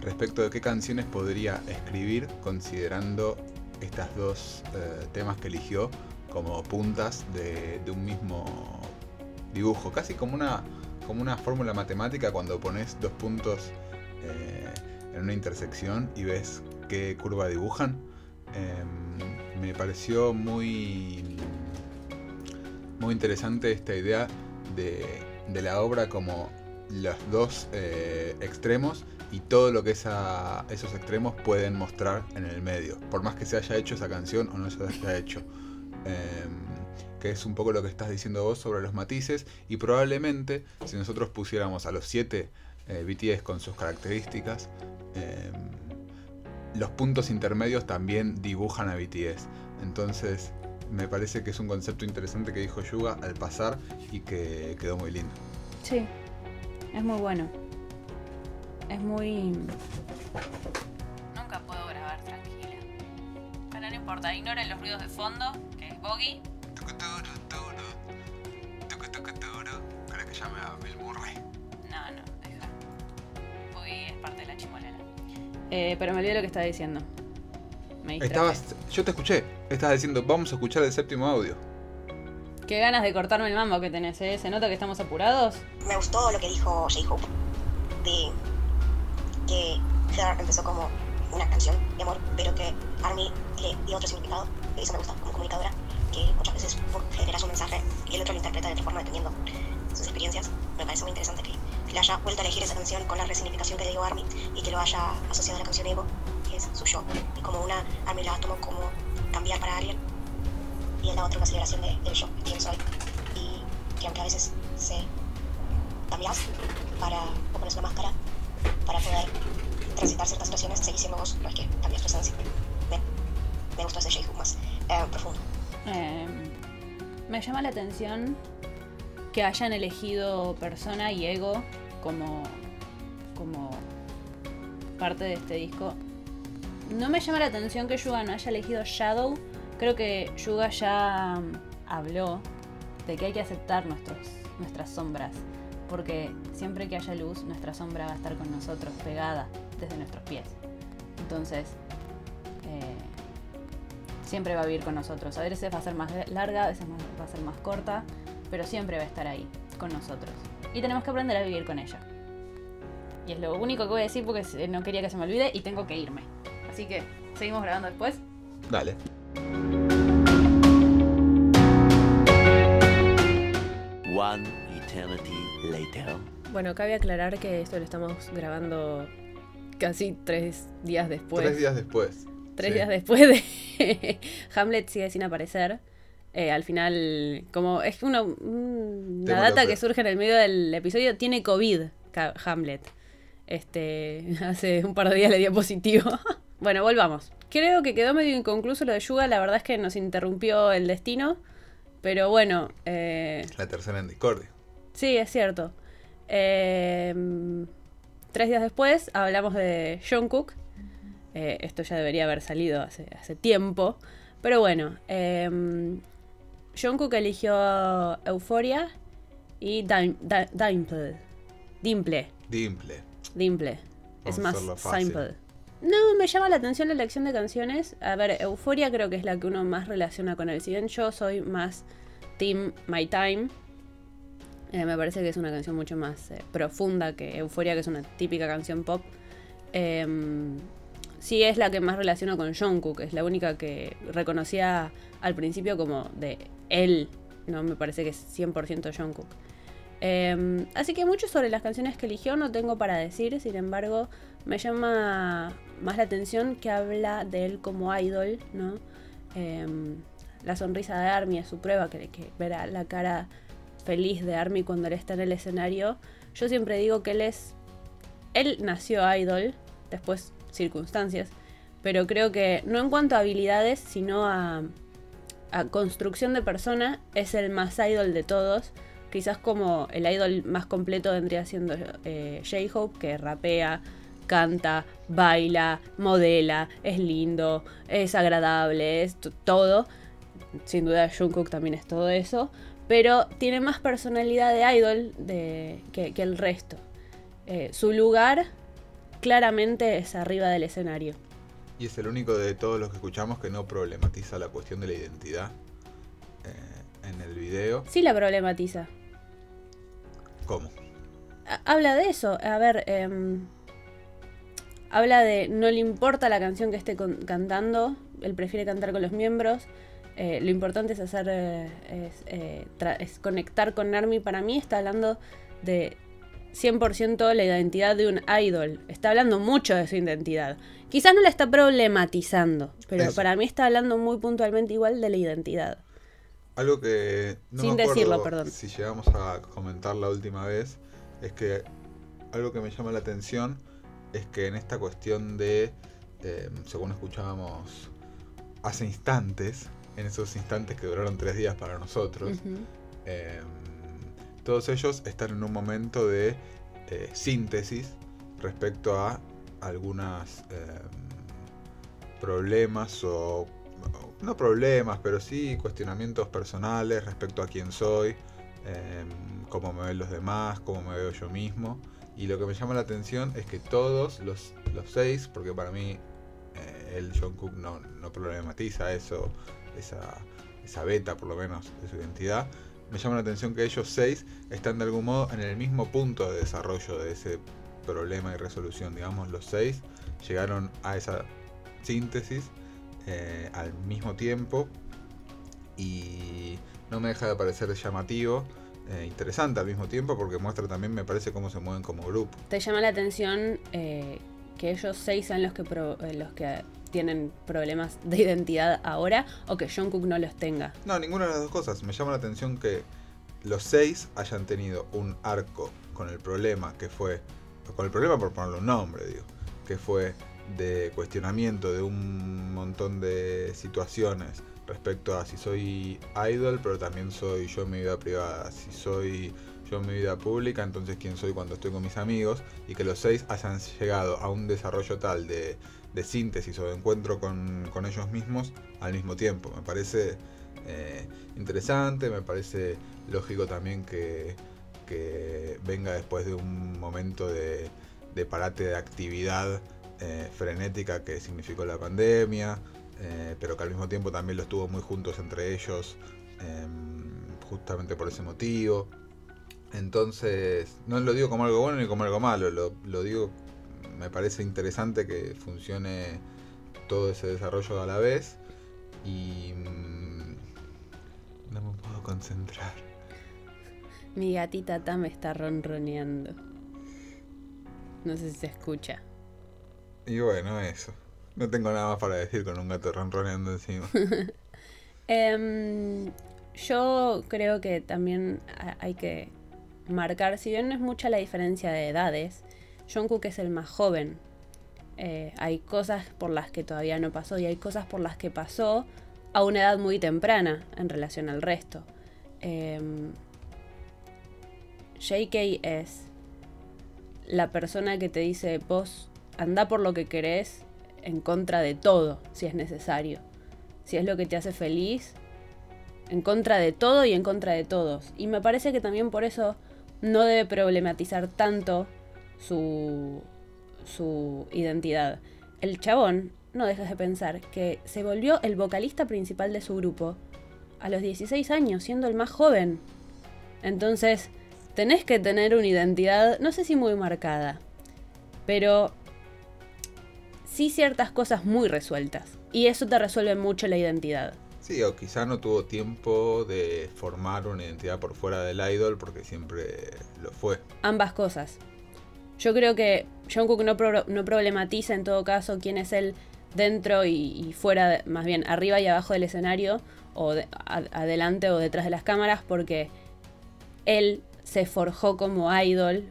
respecto de qué canciones podría escribir considerando estas dos eh, temas que eligió como puntas de, un mismo dibujo, casi como una, como una fórmula matemática cuando pones dos puntos eh, en una intersección y ves qué curva dibujan. Em, me pareció muy, muy interesante esta idea de, de la obra como los dos eh, extremos y todo lo que esos extremos pueden mostrar en el medio, por más que se haya hecho esa canción o no se haya hecho. Em, que es un poco lo que estás diciendo vos sobre los matices y probablemente si nosotros pusiéramos a los siete eh, BTS con sus características, em, los puntos intermedios también dibujan a BTS. Entonces me parece que es un concepto interesante que dijo Yuga al pasar y que quedó muy lindo. Sí, es muy bueno. Es muy... Nunca puedo grabar tranquila. Pero no importa, ignoren los ruidos de fondo, que es Boggy. La chimolera. Eh, pero me olvidé lo que estaba diciendo. Me Estabas, yo te escuché. Estabas diciendo, vamos a escuchar el séptimo audio. Qué ganas de cortarme el mambo que tenés, ¿eh? ¿Se nota que estamos apurados? Me gustó lo que dijo J-Hope. de que Heather empezó como una canción de amor, pero que Army le dio otro significado. Eso me gusta como comunicadora, que muchas veces generas un mensaje y el otro lo interpreta de otra forma dependiendo sus experiencias. Me parece muy interesante que le haya vuelto a elegir esa canción con la resignificación que le dio Army y que lo haya asociado a la canción Ego, que es su yo. Y como una, Army la tomó como cambiar para alguien y es la otra una celebración de, del yo, quién soy. Y que aunque a veces se cambias para o pones una máscara para poder transitar ciertas situaciones, seguís siendo vos, no es que cambias tu esencia. Me, me gustó ese J-Hook más eh, profundo. Eh, me llama la atención que hayan elegido persona y ego como, como parte de este disco. No me llama la atención que Yuga no haya elegido Shadow. Creo que Yuga ya mm, habló de que hay que aceptar nuestros, nuestras sombras. Porque siempre que haya luz, nuestra sombra va a estar con nosotros, pegada desde nuestros pies. Entonces, eh, siempre va a vivir con nosotros. A veces va a ser más larga, a veces va a ser más corta, pero siempre va a estar ahí, con nosotros. Y tenemos que aprender a vivir con ella. Y es lo único que voy a decir porque no quería que se me olvide y tengo que irme. Así que, ¿seguimos grabando después? Dale. One eternity later. Bueno, cabe aclarar que esto lo estamos grabando casi tres días después. Tres días después. Tres Sí. días después de (laughs) Hamlet sigue sin aparecer. Eh, al final, como es una, una Tema data que surge en el medio del episodio, tiene COVID Hamlet. Este, (laughs) hace un par de días le dio positivo. (laughs) bueno, volvamos. Creo que quedó medio inconcluso lo de Yuga, la verdad es que nos interrumpió el destino. Pero bueno, eh, La tercera en discordia. Sí, es cierto. Eh, tres días después hablamos de Jungkook. Eh, esto ya debería haber salido hace, hace tiempo. Pero bueno, eh, Jungkook eligió Euphoria y Dim- Di- Dimple. Dimple. Dimple. Dimple. Es Vamos más simple. No, me llama la atención la elección de canciones. A ver, Euphoria creo que es la que uno más relaciona con él. Si bien yo soy más Team My Time, eh, me parece que es una canción mucho más eh, profunda que Euphoria, que es una típica canción pop. Em, sí es la que más relaciono con Jungkook, es la única que reconocía al principio como de él, no me parece que es 100% Jungkook. Em, así que mucho sobre las canciones que eligió no tengo para decir, sin embargo me llama más la atención que habla de él como idol, ¿no? Em, la sonrisa de Army es su prueba, que, que verá la cara feliz de Army cuando él está en el escenario. Yo siempre digo que él es. Él nació idol, después circunstancias, pero creo que no en cuanto a habilidades, sino a, construcción de persona, es el más idol de todos. Quizás como el idol más completo vendría siendo eh, J-Hope, que rapea, canta, baila, modela, es lindo, es agradable, es todo. Sin duda Jungkook también es todo eso. Pero tiene más personalidad de idol de, que, que el resto. Eh, su lugar claramente es arriba del escenario. Y es el único de todos los que escuchamos que no problematiza la cuestión de la identidad eh, en el video. Sí la problematiza. ¿Cómo? Ha- Habla de eso. A ver, em, habla de no le importa la canción que esté con- cantando, él prefiere cantar con los miembros. eh, lo importante es hacer, eh, es, tra- es conectar con Army. Para mí está hablando de 100% la identidad de un idol. Está hablando mucho de su identidad. Quizás no la está problematizando, pero Eso. para mí está hablando muy puntualmente igual de la identidad. Algo que no Sin me acuerdo decirlo, perdón. si llegamos a comentar la última vez es que algo que me llama la atención es que en esta cuestión de, eh, según escuchábamos hace instantes, en esos instantes que duraron tres días para nosotros, eh, todos ellos están en un momento de eh, síntesis respecto a algunas eh, problemas o no problemas, pero sí cuestionamientos personales respecto a quién soy, eh, cómo me ven los demás, cómo me veo yo mismo. Y lo que me llama la atención es que todos los, los seis, porque para mí eh, el John Cook no, no problematiza eso, esa, esa beta por lo menos de su identidad, me llama la atención que ellos seis están de algún modo en el mismo punto de desarrollo de ese problema y resolución. Digamos, los seis llegaron a esa síntesis eh, al mismo tiempo y no me deja de parecer llamativo, eh, interesante al mismo tiempo porque muestra también, me parece, cómo se mueven como grupo. ¿Te llama la atención eh, que ellos seis sean los que, pro- eh, los que tienen problemas de identidad ahora o que Jungkook no los tenga? No, ninguna de las dos cosas. Me llama la atención que los seis hayan tenido un arco con el problema que fue, con el problema por ponerle un nombre, digo, que fue de cuestionamiento de un montón de situaciones respecto a si soy idol, pero también soy yo en mi vida privada, si soy yo en mi vida pública, entonces quién soy cuando estoy con mis amigos, y que los seis hayan llegado a un desarrollo tal de, de síntesis o de encuentro con, con ellos mismos al mismo tiempo. Me parece eh, interesante, me parece lógico también que, que venga después de un momento de, de parate de actividad eh, frenética que significó la pandemia, eh, pero que al mismo tiempo también los tuvo muy juntos entre ellos, eh, justamente por ese motivo. Entonces, no lo digo como algo bueno ni como algo malo, lo, lo digo, me parece interesante que funcione todo ese desarrollo a la vez y mm, no me puedo concentrar. Mi gatita Tam está ronroneando. No sé si se escucha. Y bueno, eso. No tengo nada más para decir con un gato ronroneando encima. (laughs) Em, yo creo que también ha- hay que marcar, si bien no es mucha la diferencia de edades, Jungkook es el más joven. Eh, hay cosas por las que todavía no pasó y hay cosas por las que pasó a una edad muy temprana en relación al resto. Em, JK es la persona que te dice, vos anda por lo que querés en contra de todo, si es necesario. Si es lo que te hace feliz, en contra de todo y en contra de todos. Y me parece que también por eso no debe problematizar tanto su, su identidad. El chabón no deja de pensar que se volvió el vocalista principal de su grupo a los 16 años, siendo el más joven. Entonces, tenés que tener una identidad, no sé si muy marcada, pero sí ciertas cosas muy resueltas. Y eso te resuelve mucho la identidad. Sí, o quizá no tuvo tiempo de formar una identidad por fuera del idol porque siempre lo fue. Ambas cosas. Yo creo que no, pro- no problematiza en todo caso quién es él dentro y, fuera, más bien arriba y abajo del escenario, o de- adelante o detrás de las cámaras, porque él se forjó como idol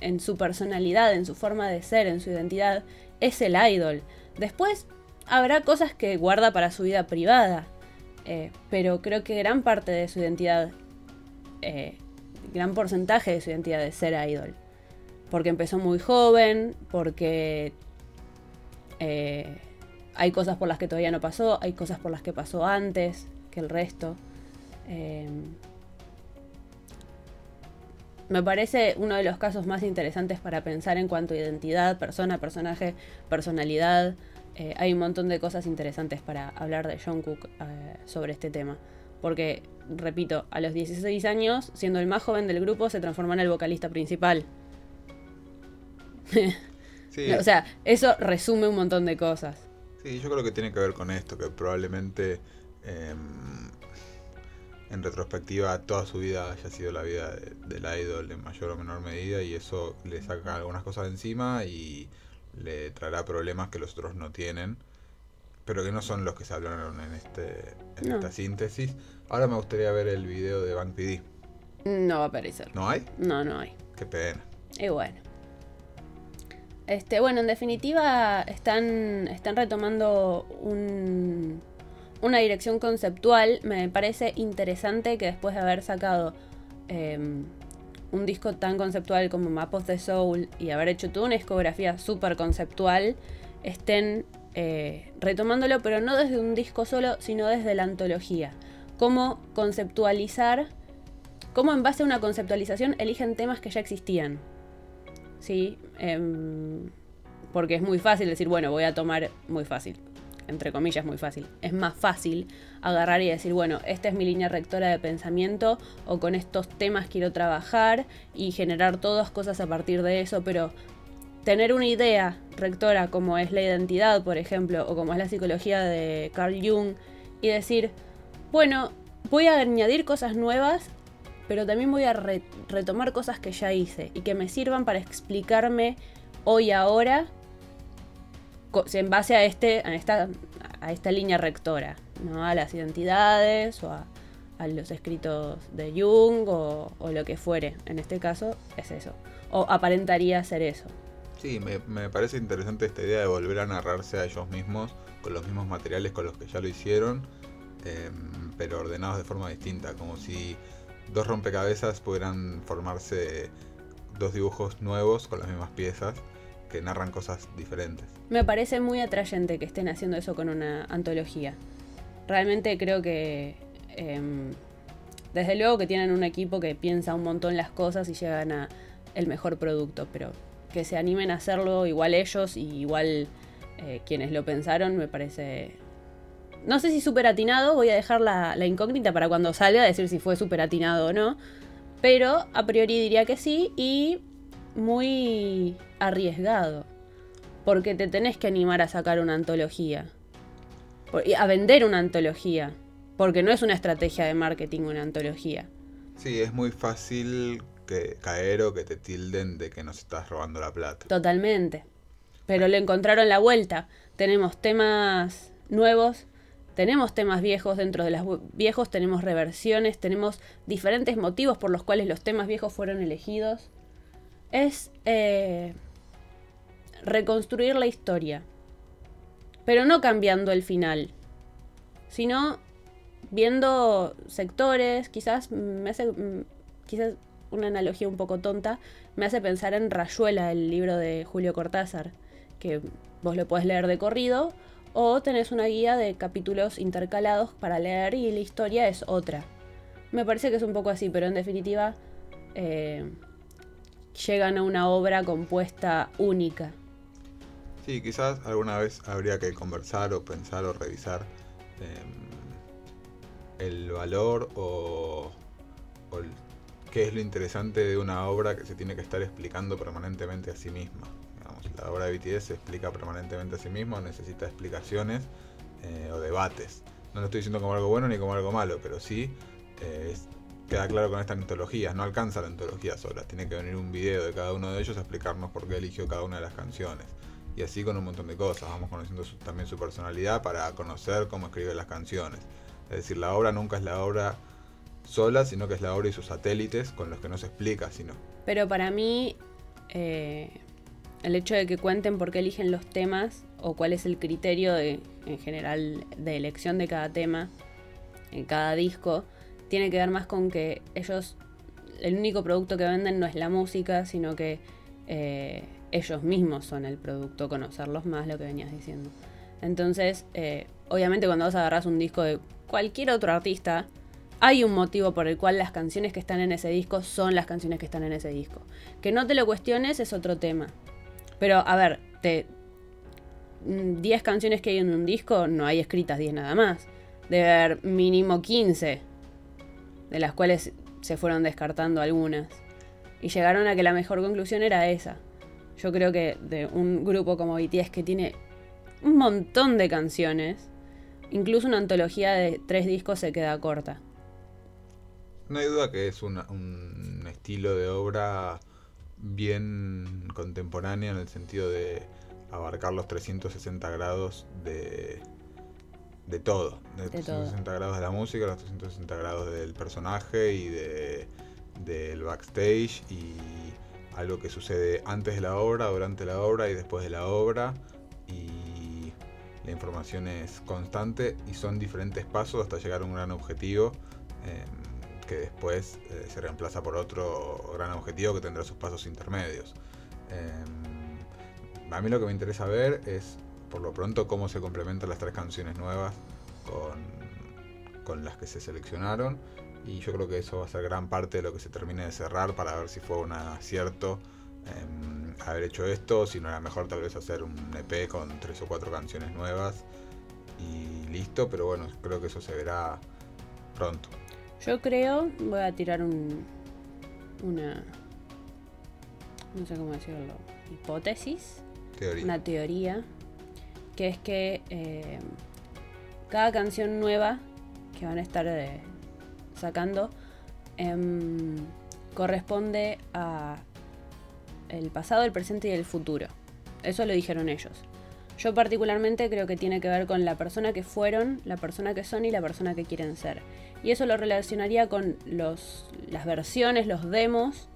en su personalidad, en su forma de ser, en su identidad. Es el idol. Después habrá cosas que guarda para su vida privada, eh, pero creo que gran parte de su identidad, eh, gran porcentaje de su identidad es ser idol. Porque empezó muy joven, porque eh, hay cosas por las que todavía no pasó, hay cosas por las que pasó antes que el resto. Eh, me parece uno de los casos más interesantes para pensar en cuanto a identidad, persona, personaje, personalidad. Eh, hay un montón de cosas interesantes para hablar de Jungkook eh, sobre este tema. Porque, repito, a los 16 años, siendo el más joven del grupo, se transformó en el vocalista principal. Sí, (laughs) O sea, eso resume un montón de cosas. sí, yo creo que tiene que ver con esto, que probablemente eh, en retrospectiva toda su vida haya sido la vida de- del idol en mayor o menor medida y eso le saca algunas cosas de encima y le traerá problemas que los otros no tienen, pero que no son los que se hablaron en, este, en No. esta síntesis. Ahora me gustaría ver el video de Bank PD. No va a aparecer. ¿No hay? No, no hay. Qué pena. Y bueno. Este, bueno, en definitiva, están, retomando un, una dirección conceptual. Me parece interesante que después de haber sacado em, un disco tan conceptual como Map of the Soul y haber hecho toda una discografía súper conceptual, estén eh, retomándolo, pero no desde un disco solo, sino desde la antología. Cómo conceptualizar, cómo en base a una conceptualización eligen temas que ya existían. ¿Sí? Em, porque es muy fácil decir, bueno, voy a tomar, muy fácil, entre comillas, muy fácil. Es más fácil agarrar y decir, bueno, esta es mi línea rectora de pensamiento o con estos temas quiero trabajar y generar todas cosas a partir de eso, pero tener una idea rectora como es la identidad, por ejemplo, o como es la psicología de Carl Jung, y decir, bueno, voy a añadir cosas nuevas, pero también voy a re- retomar cosas que ya hice y que me sirvan para explicarme hoy ahora en base a, este, a, esta, línea rectora, ¿no? a las identidades o a, los escritos de Jung o, o lo que fuere. En este caso es eso. O aparentaría ser eso. Sí, me, me parece interesante esta idea de volver a narrarse a ellos mismos con los mismos materiales con los que ya lo hicieron, em, pero ordenados de forma distinta, como si dos rompecabezas pudieran formarse dos dibujos nuevos con las mismas piezas que narran cosas diferentes. Me parece muy atrayente que estén haciendo eso con una antología. Realmente creo que... em, desde luego que tienen un equipo que piensa un montón las cosas y llegan a el mejor producto, pero que se animen a hacerlo igual ellos y igual eh, quienes lo pensaron me parece... No sé si súper atinado, voy a dejar la, la incógnita para cuando salga decir si fue súper atinado o no, pero a priori diría que sí y muy arriesgado. Porque te tenés que animar a sacar una antología. A vender una antología. Porque no es una estrategia de marketing una antología. Sí, es muy fácil que caer o que te tilden de que nos estás robando la plata. Totalmente. Pero le encontraron la vuelta. Tenemos temas nuevos, tenemos temas viejos, dentro de los viejos tenemos reversiones, tenemos diferentes motivos por los cuales los temas viejos fueron elegidos. Es eh, reconstruir la historia. Pero no cambiando el final, sino viendo sectores, quizás me hace mm, quizás una analogía un poco tonta, me hace pensar en Rayuela, el libro de Julio Cortázar, que vos lo podés leer de corrido o tenés una guía de capítulos intercalados para leer y la historia es otra. Me parece que es un poco así, pero en definitiva eh, llegan a una obra compuesta única. Sí, quizás alguna vez habría que conversar o pensar o revisar em, el valor o, o qué es lo interesante de una obra que se tiene que estar explicando permanentemente a sí misma. La obra de BTS se explica permanentemente a sí misma, necesita explicaciones eh, o debates. No lo estoy diciendo como algo bueno ni como algo malo, pero sí eh, queda claro con esta antología. No alcanza la antología sola, tiene que venir un video de cada uno de ellos a explicarnos por qué eligió cada una de las canciones. Y así con un montón de cosas. Vamos conociendo también su personalidad para conocer cómo escribe las canciones. Es decir, la obra nunca es la obra sola, sino que es la obra y sus satélites con los que no se explica, sino. Pero para mí, eh, el hecho de que cuenten por qué eligen los temas o cuál es el criterio de, en general de elección de cada tema en cada disco, tiene que ver más con que ellos, el único producto que venden no es la música, sino que eh, ellos mismos son el producto, conocerlos más, lo que venías diciendo. Entonces, eh, obviamente cuando vos agarrás un disco de cualquier otro artista, hay un motivo por el cual las canciones que están en ese disco son las canciones que están en ese disco. Que no te lo cuestiones es otro tema. Pero, a ver, te, mm, 10 canciones que hay en un disco, no hay escritas 10 nada más. Debe haber mínimo 15, de las cuales se fueron descartando algunas. Y llegaron a que la mejor conclusión era esa. Yo creo que de un grupo como BTS que tiene un montón de canciones, incluso una antología de tres discos se queda corta. No hay duda que es un estilo de obra bien contemporáneo en el sentido de abarcar los 360 grados de, de todo. De, De 360 grados de la música, los 360 grados del personaje y de, del backstage y algo que sucede antes de la obra, durante la obra y después de la obra. Y la información es constante y son diferentes pasos hasta llegar a un gran objetivo. em, que después eh, se reemplaza por otro gran objetivo que tendrá sus pasos intermedios. Eh, a mí lo que me interesa ver es, por lo pronto, cómo se complementan las tres canciones nuevas con, con las que se seleccionaron. Y yo creo que eso va a ser gran parte de lo que se termine de cerrar para ver si fue un acierto eh, haber hecho esto, si no era mejor tal vez hacer un EP con tres o cuatro canciones nuevas y listo, pero bueno, creo que eso se verá pronto. Yo creo, voy a tirar un. Una. No sé cómo decirlo. hipótesis, Teoría. una teoría, que es que eh, cada canción nueva que van a estar eh, sacando em, corresponde a el pasado, el presente y el futuro. Eso lo dijeron ellos. Yo particularmente creo que tiene que ver con la persona que fueron, la persona que son y la persona que quieren ser. Y eso lo relacionaría con los, las versiones, los demos,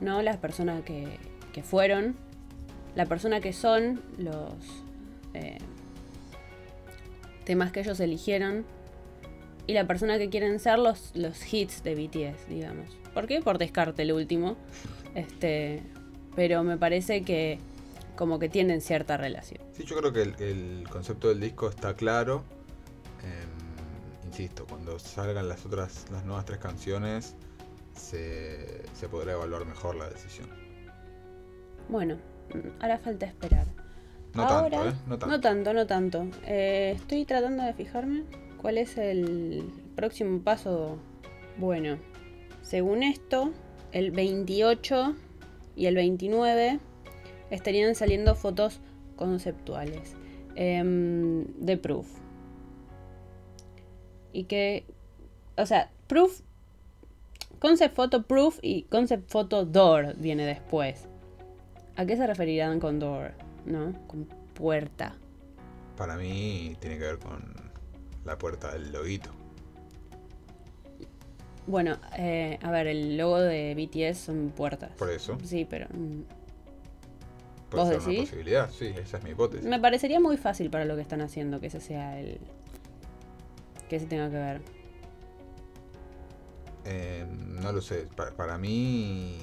¿no? Las personas que, que fueron, la persona que son, los eh, temas que ellos eligieron y la persona que quieren ser los, los hits de BTS, digamos. ¿Por qué? Por descarte el último. Este, pero me parece que como que tienen cierta relación. Sí, yo creo que el, el concepto del disco está claro. Insisto, cuando salgan las otras, las nuevas tres canciones, se, se podrá evaluar mejor la decisión. Bueno, ahora falta esperar. No Ahora, tanto, ¿eh? No tanto. No tanto, no tanto. Eh, estoy tratando de fijarme cuál es el próximo paso bueno. Según esto, el 28 y el 29 estarían saliendo fotos conceptuales em, de Proof. Y que, o sea, Proof, Concept Photo Proof y Concept Photo Door viene después. ¿A qué se referirán con Door? ¿No? Con puerta. Para mí tiene que ver con la puerta del loguito. Bueno, eh, a ver, el logo de BTS son puertas. Por eso. Sí, pero mm, Puede ¿Vos ser una decís? posibilidad, sí, esa es mi hipótesis. me parecería muy fácil para lo que están haciendo que ese sea el... que ese tenga que ver. Eh, no lo sé, pa- para mí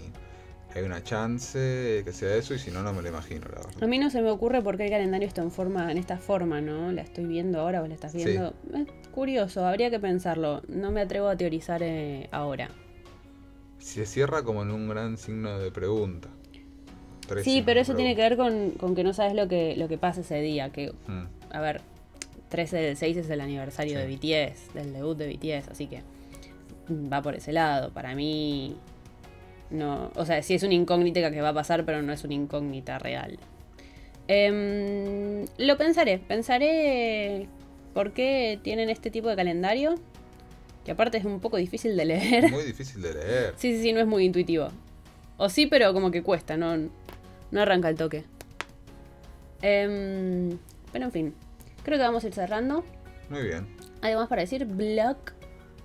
hay una chance que sea eso y si no, no me lo imagino, la verdad. A mí no se me ocurre por qué el calendario está en forma, en esta forma, ¿no? La estoy viendo ahora, vos la estás Sí. viendo. Es curioso, habría que pensarlo. No me atrevo a teorizar eh, ahora. Se cierra como en un gran signo de pregunta. Tres Sí, pero eso tiene que ver con, con que no sabes lo que, lo que pasa ese día. Que, Mm, a ver, 13 del 6 es el aniversario Sí. de BTS, del debut de BTS, así que va por ese lado. Para mí, no. O sea, sí es una incógnita que va a pasar, pero no es una incógnita real. Em, lo pensaré, pensaré por qué tienen este tipo de calendario, que aparte es un poco difícil de leer. Muy difícil de leer. Sí, sí, sí, no es muy intuitivo. O sí, pero como que cuesta, no, no arranca el toque. Em, pero en fin, creo que vamos a ir cerrando. Muy bien. ¿Algo más para decir? Blog.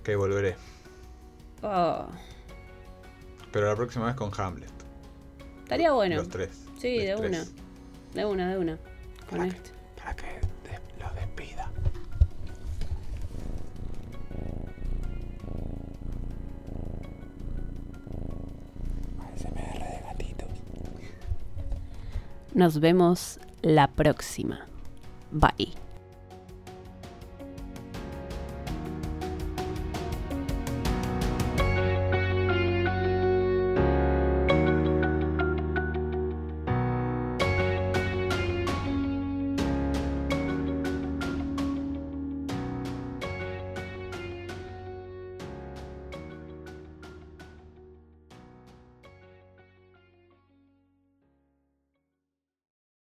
Que volveré. Oh, Pero la próxima vez con Hamlet. estaría bueno. Los tres. Sí, Los de tres. una. De una, de una. Con Para que, esto. para que los despida. ASMR de gatitos. Nos vemos la próxima. Bye.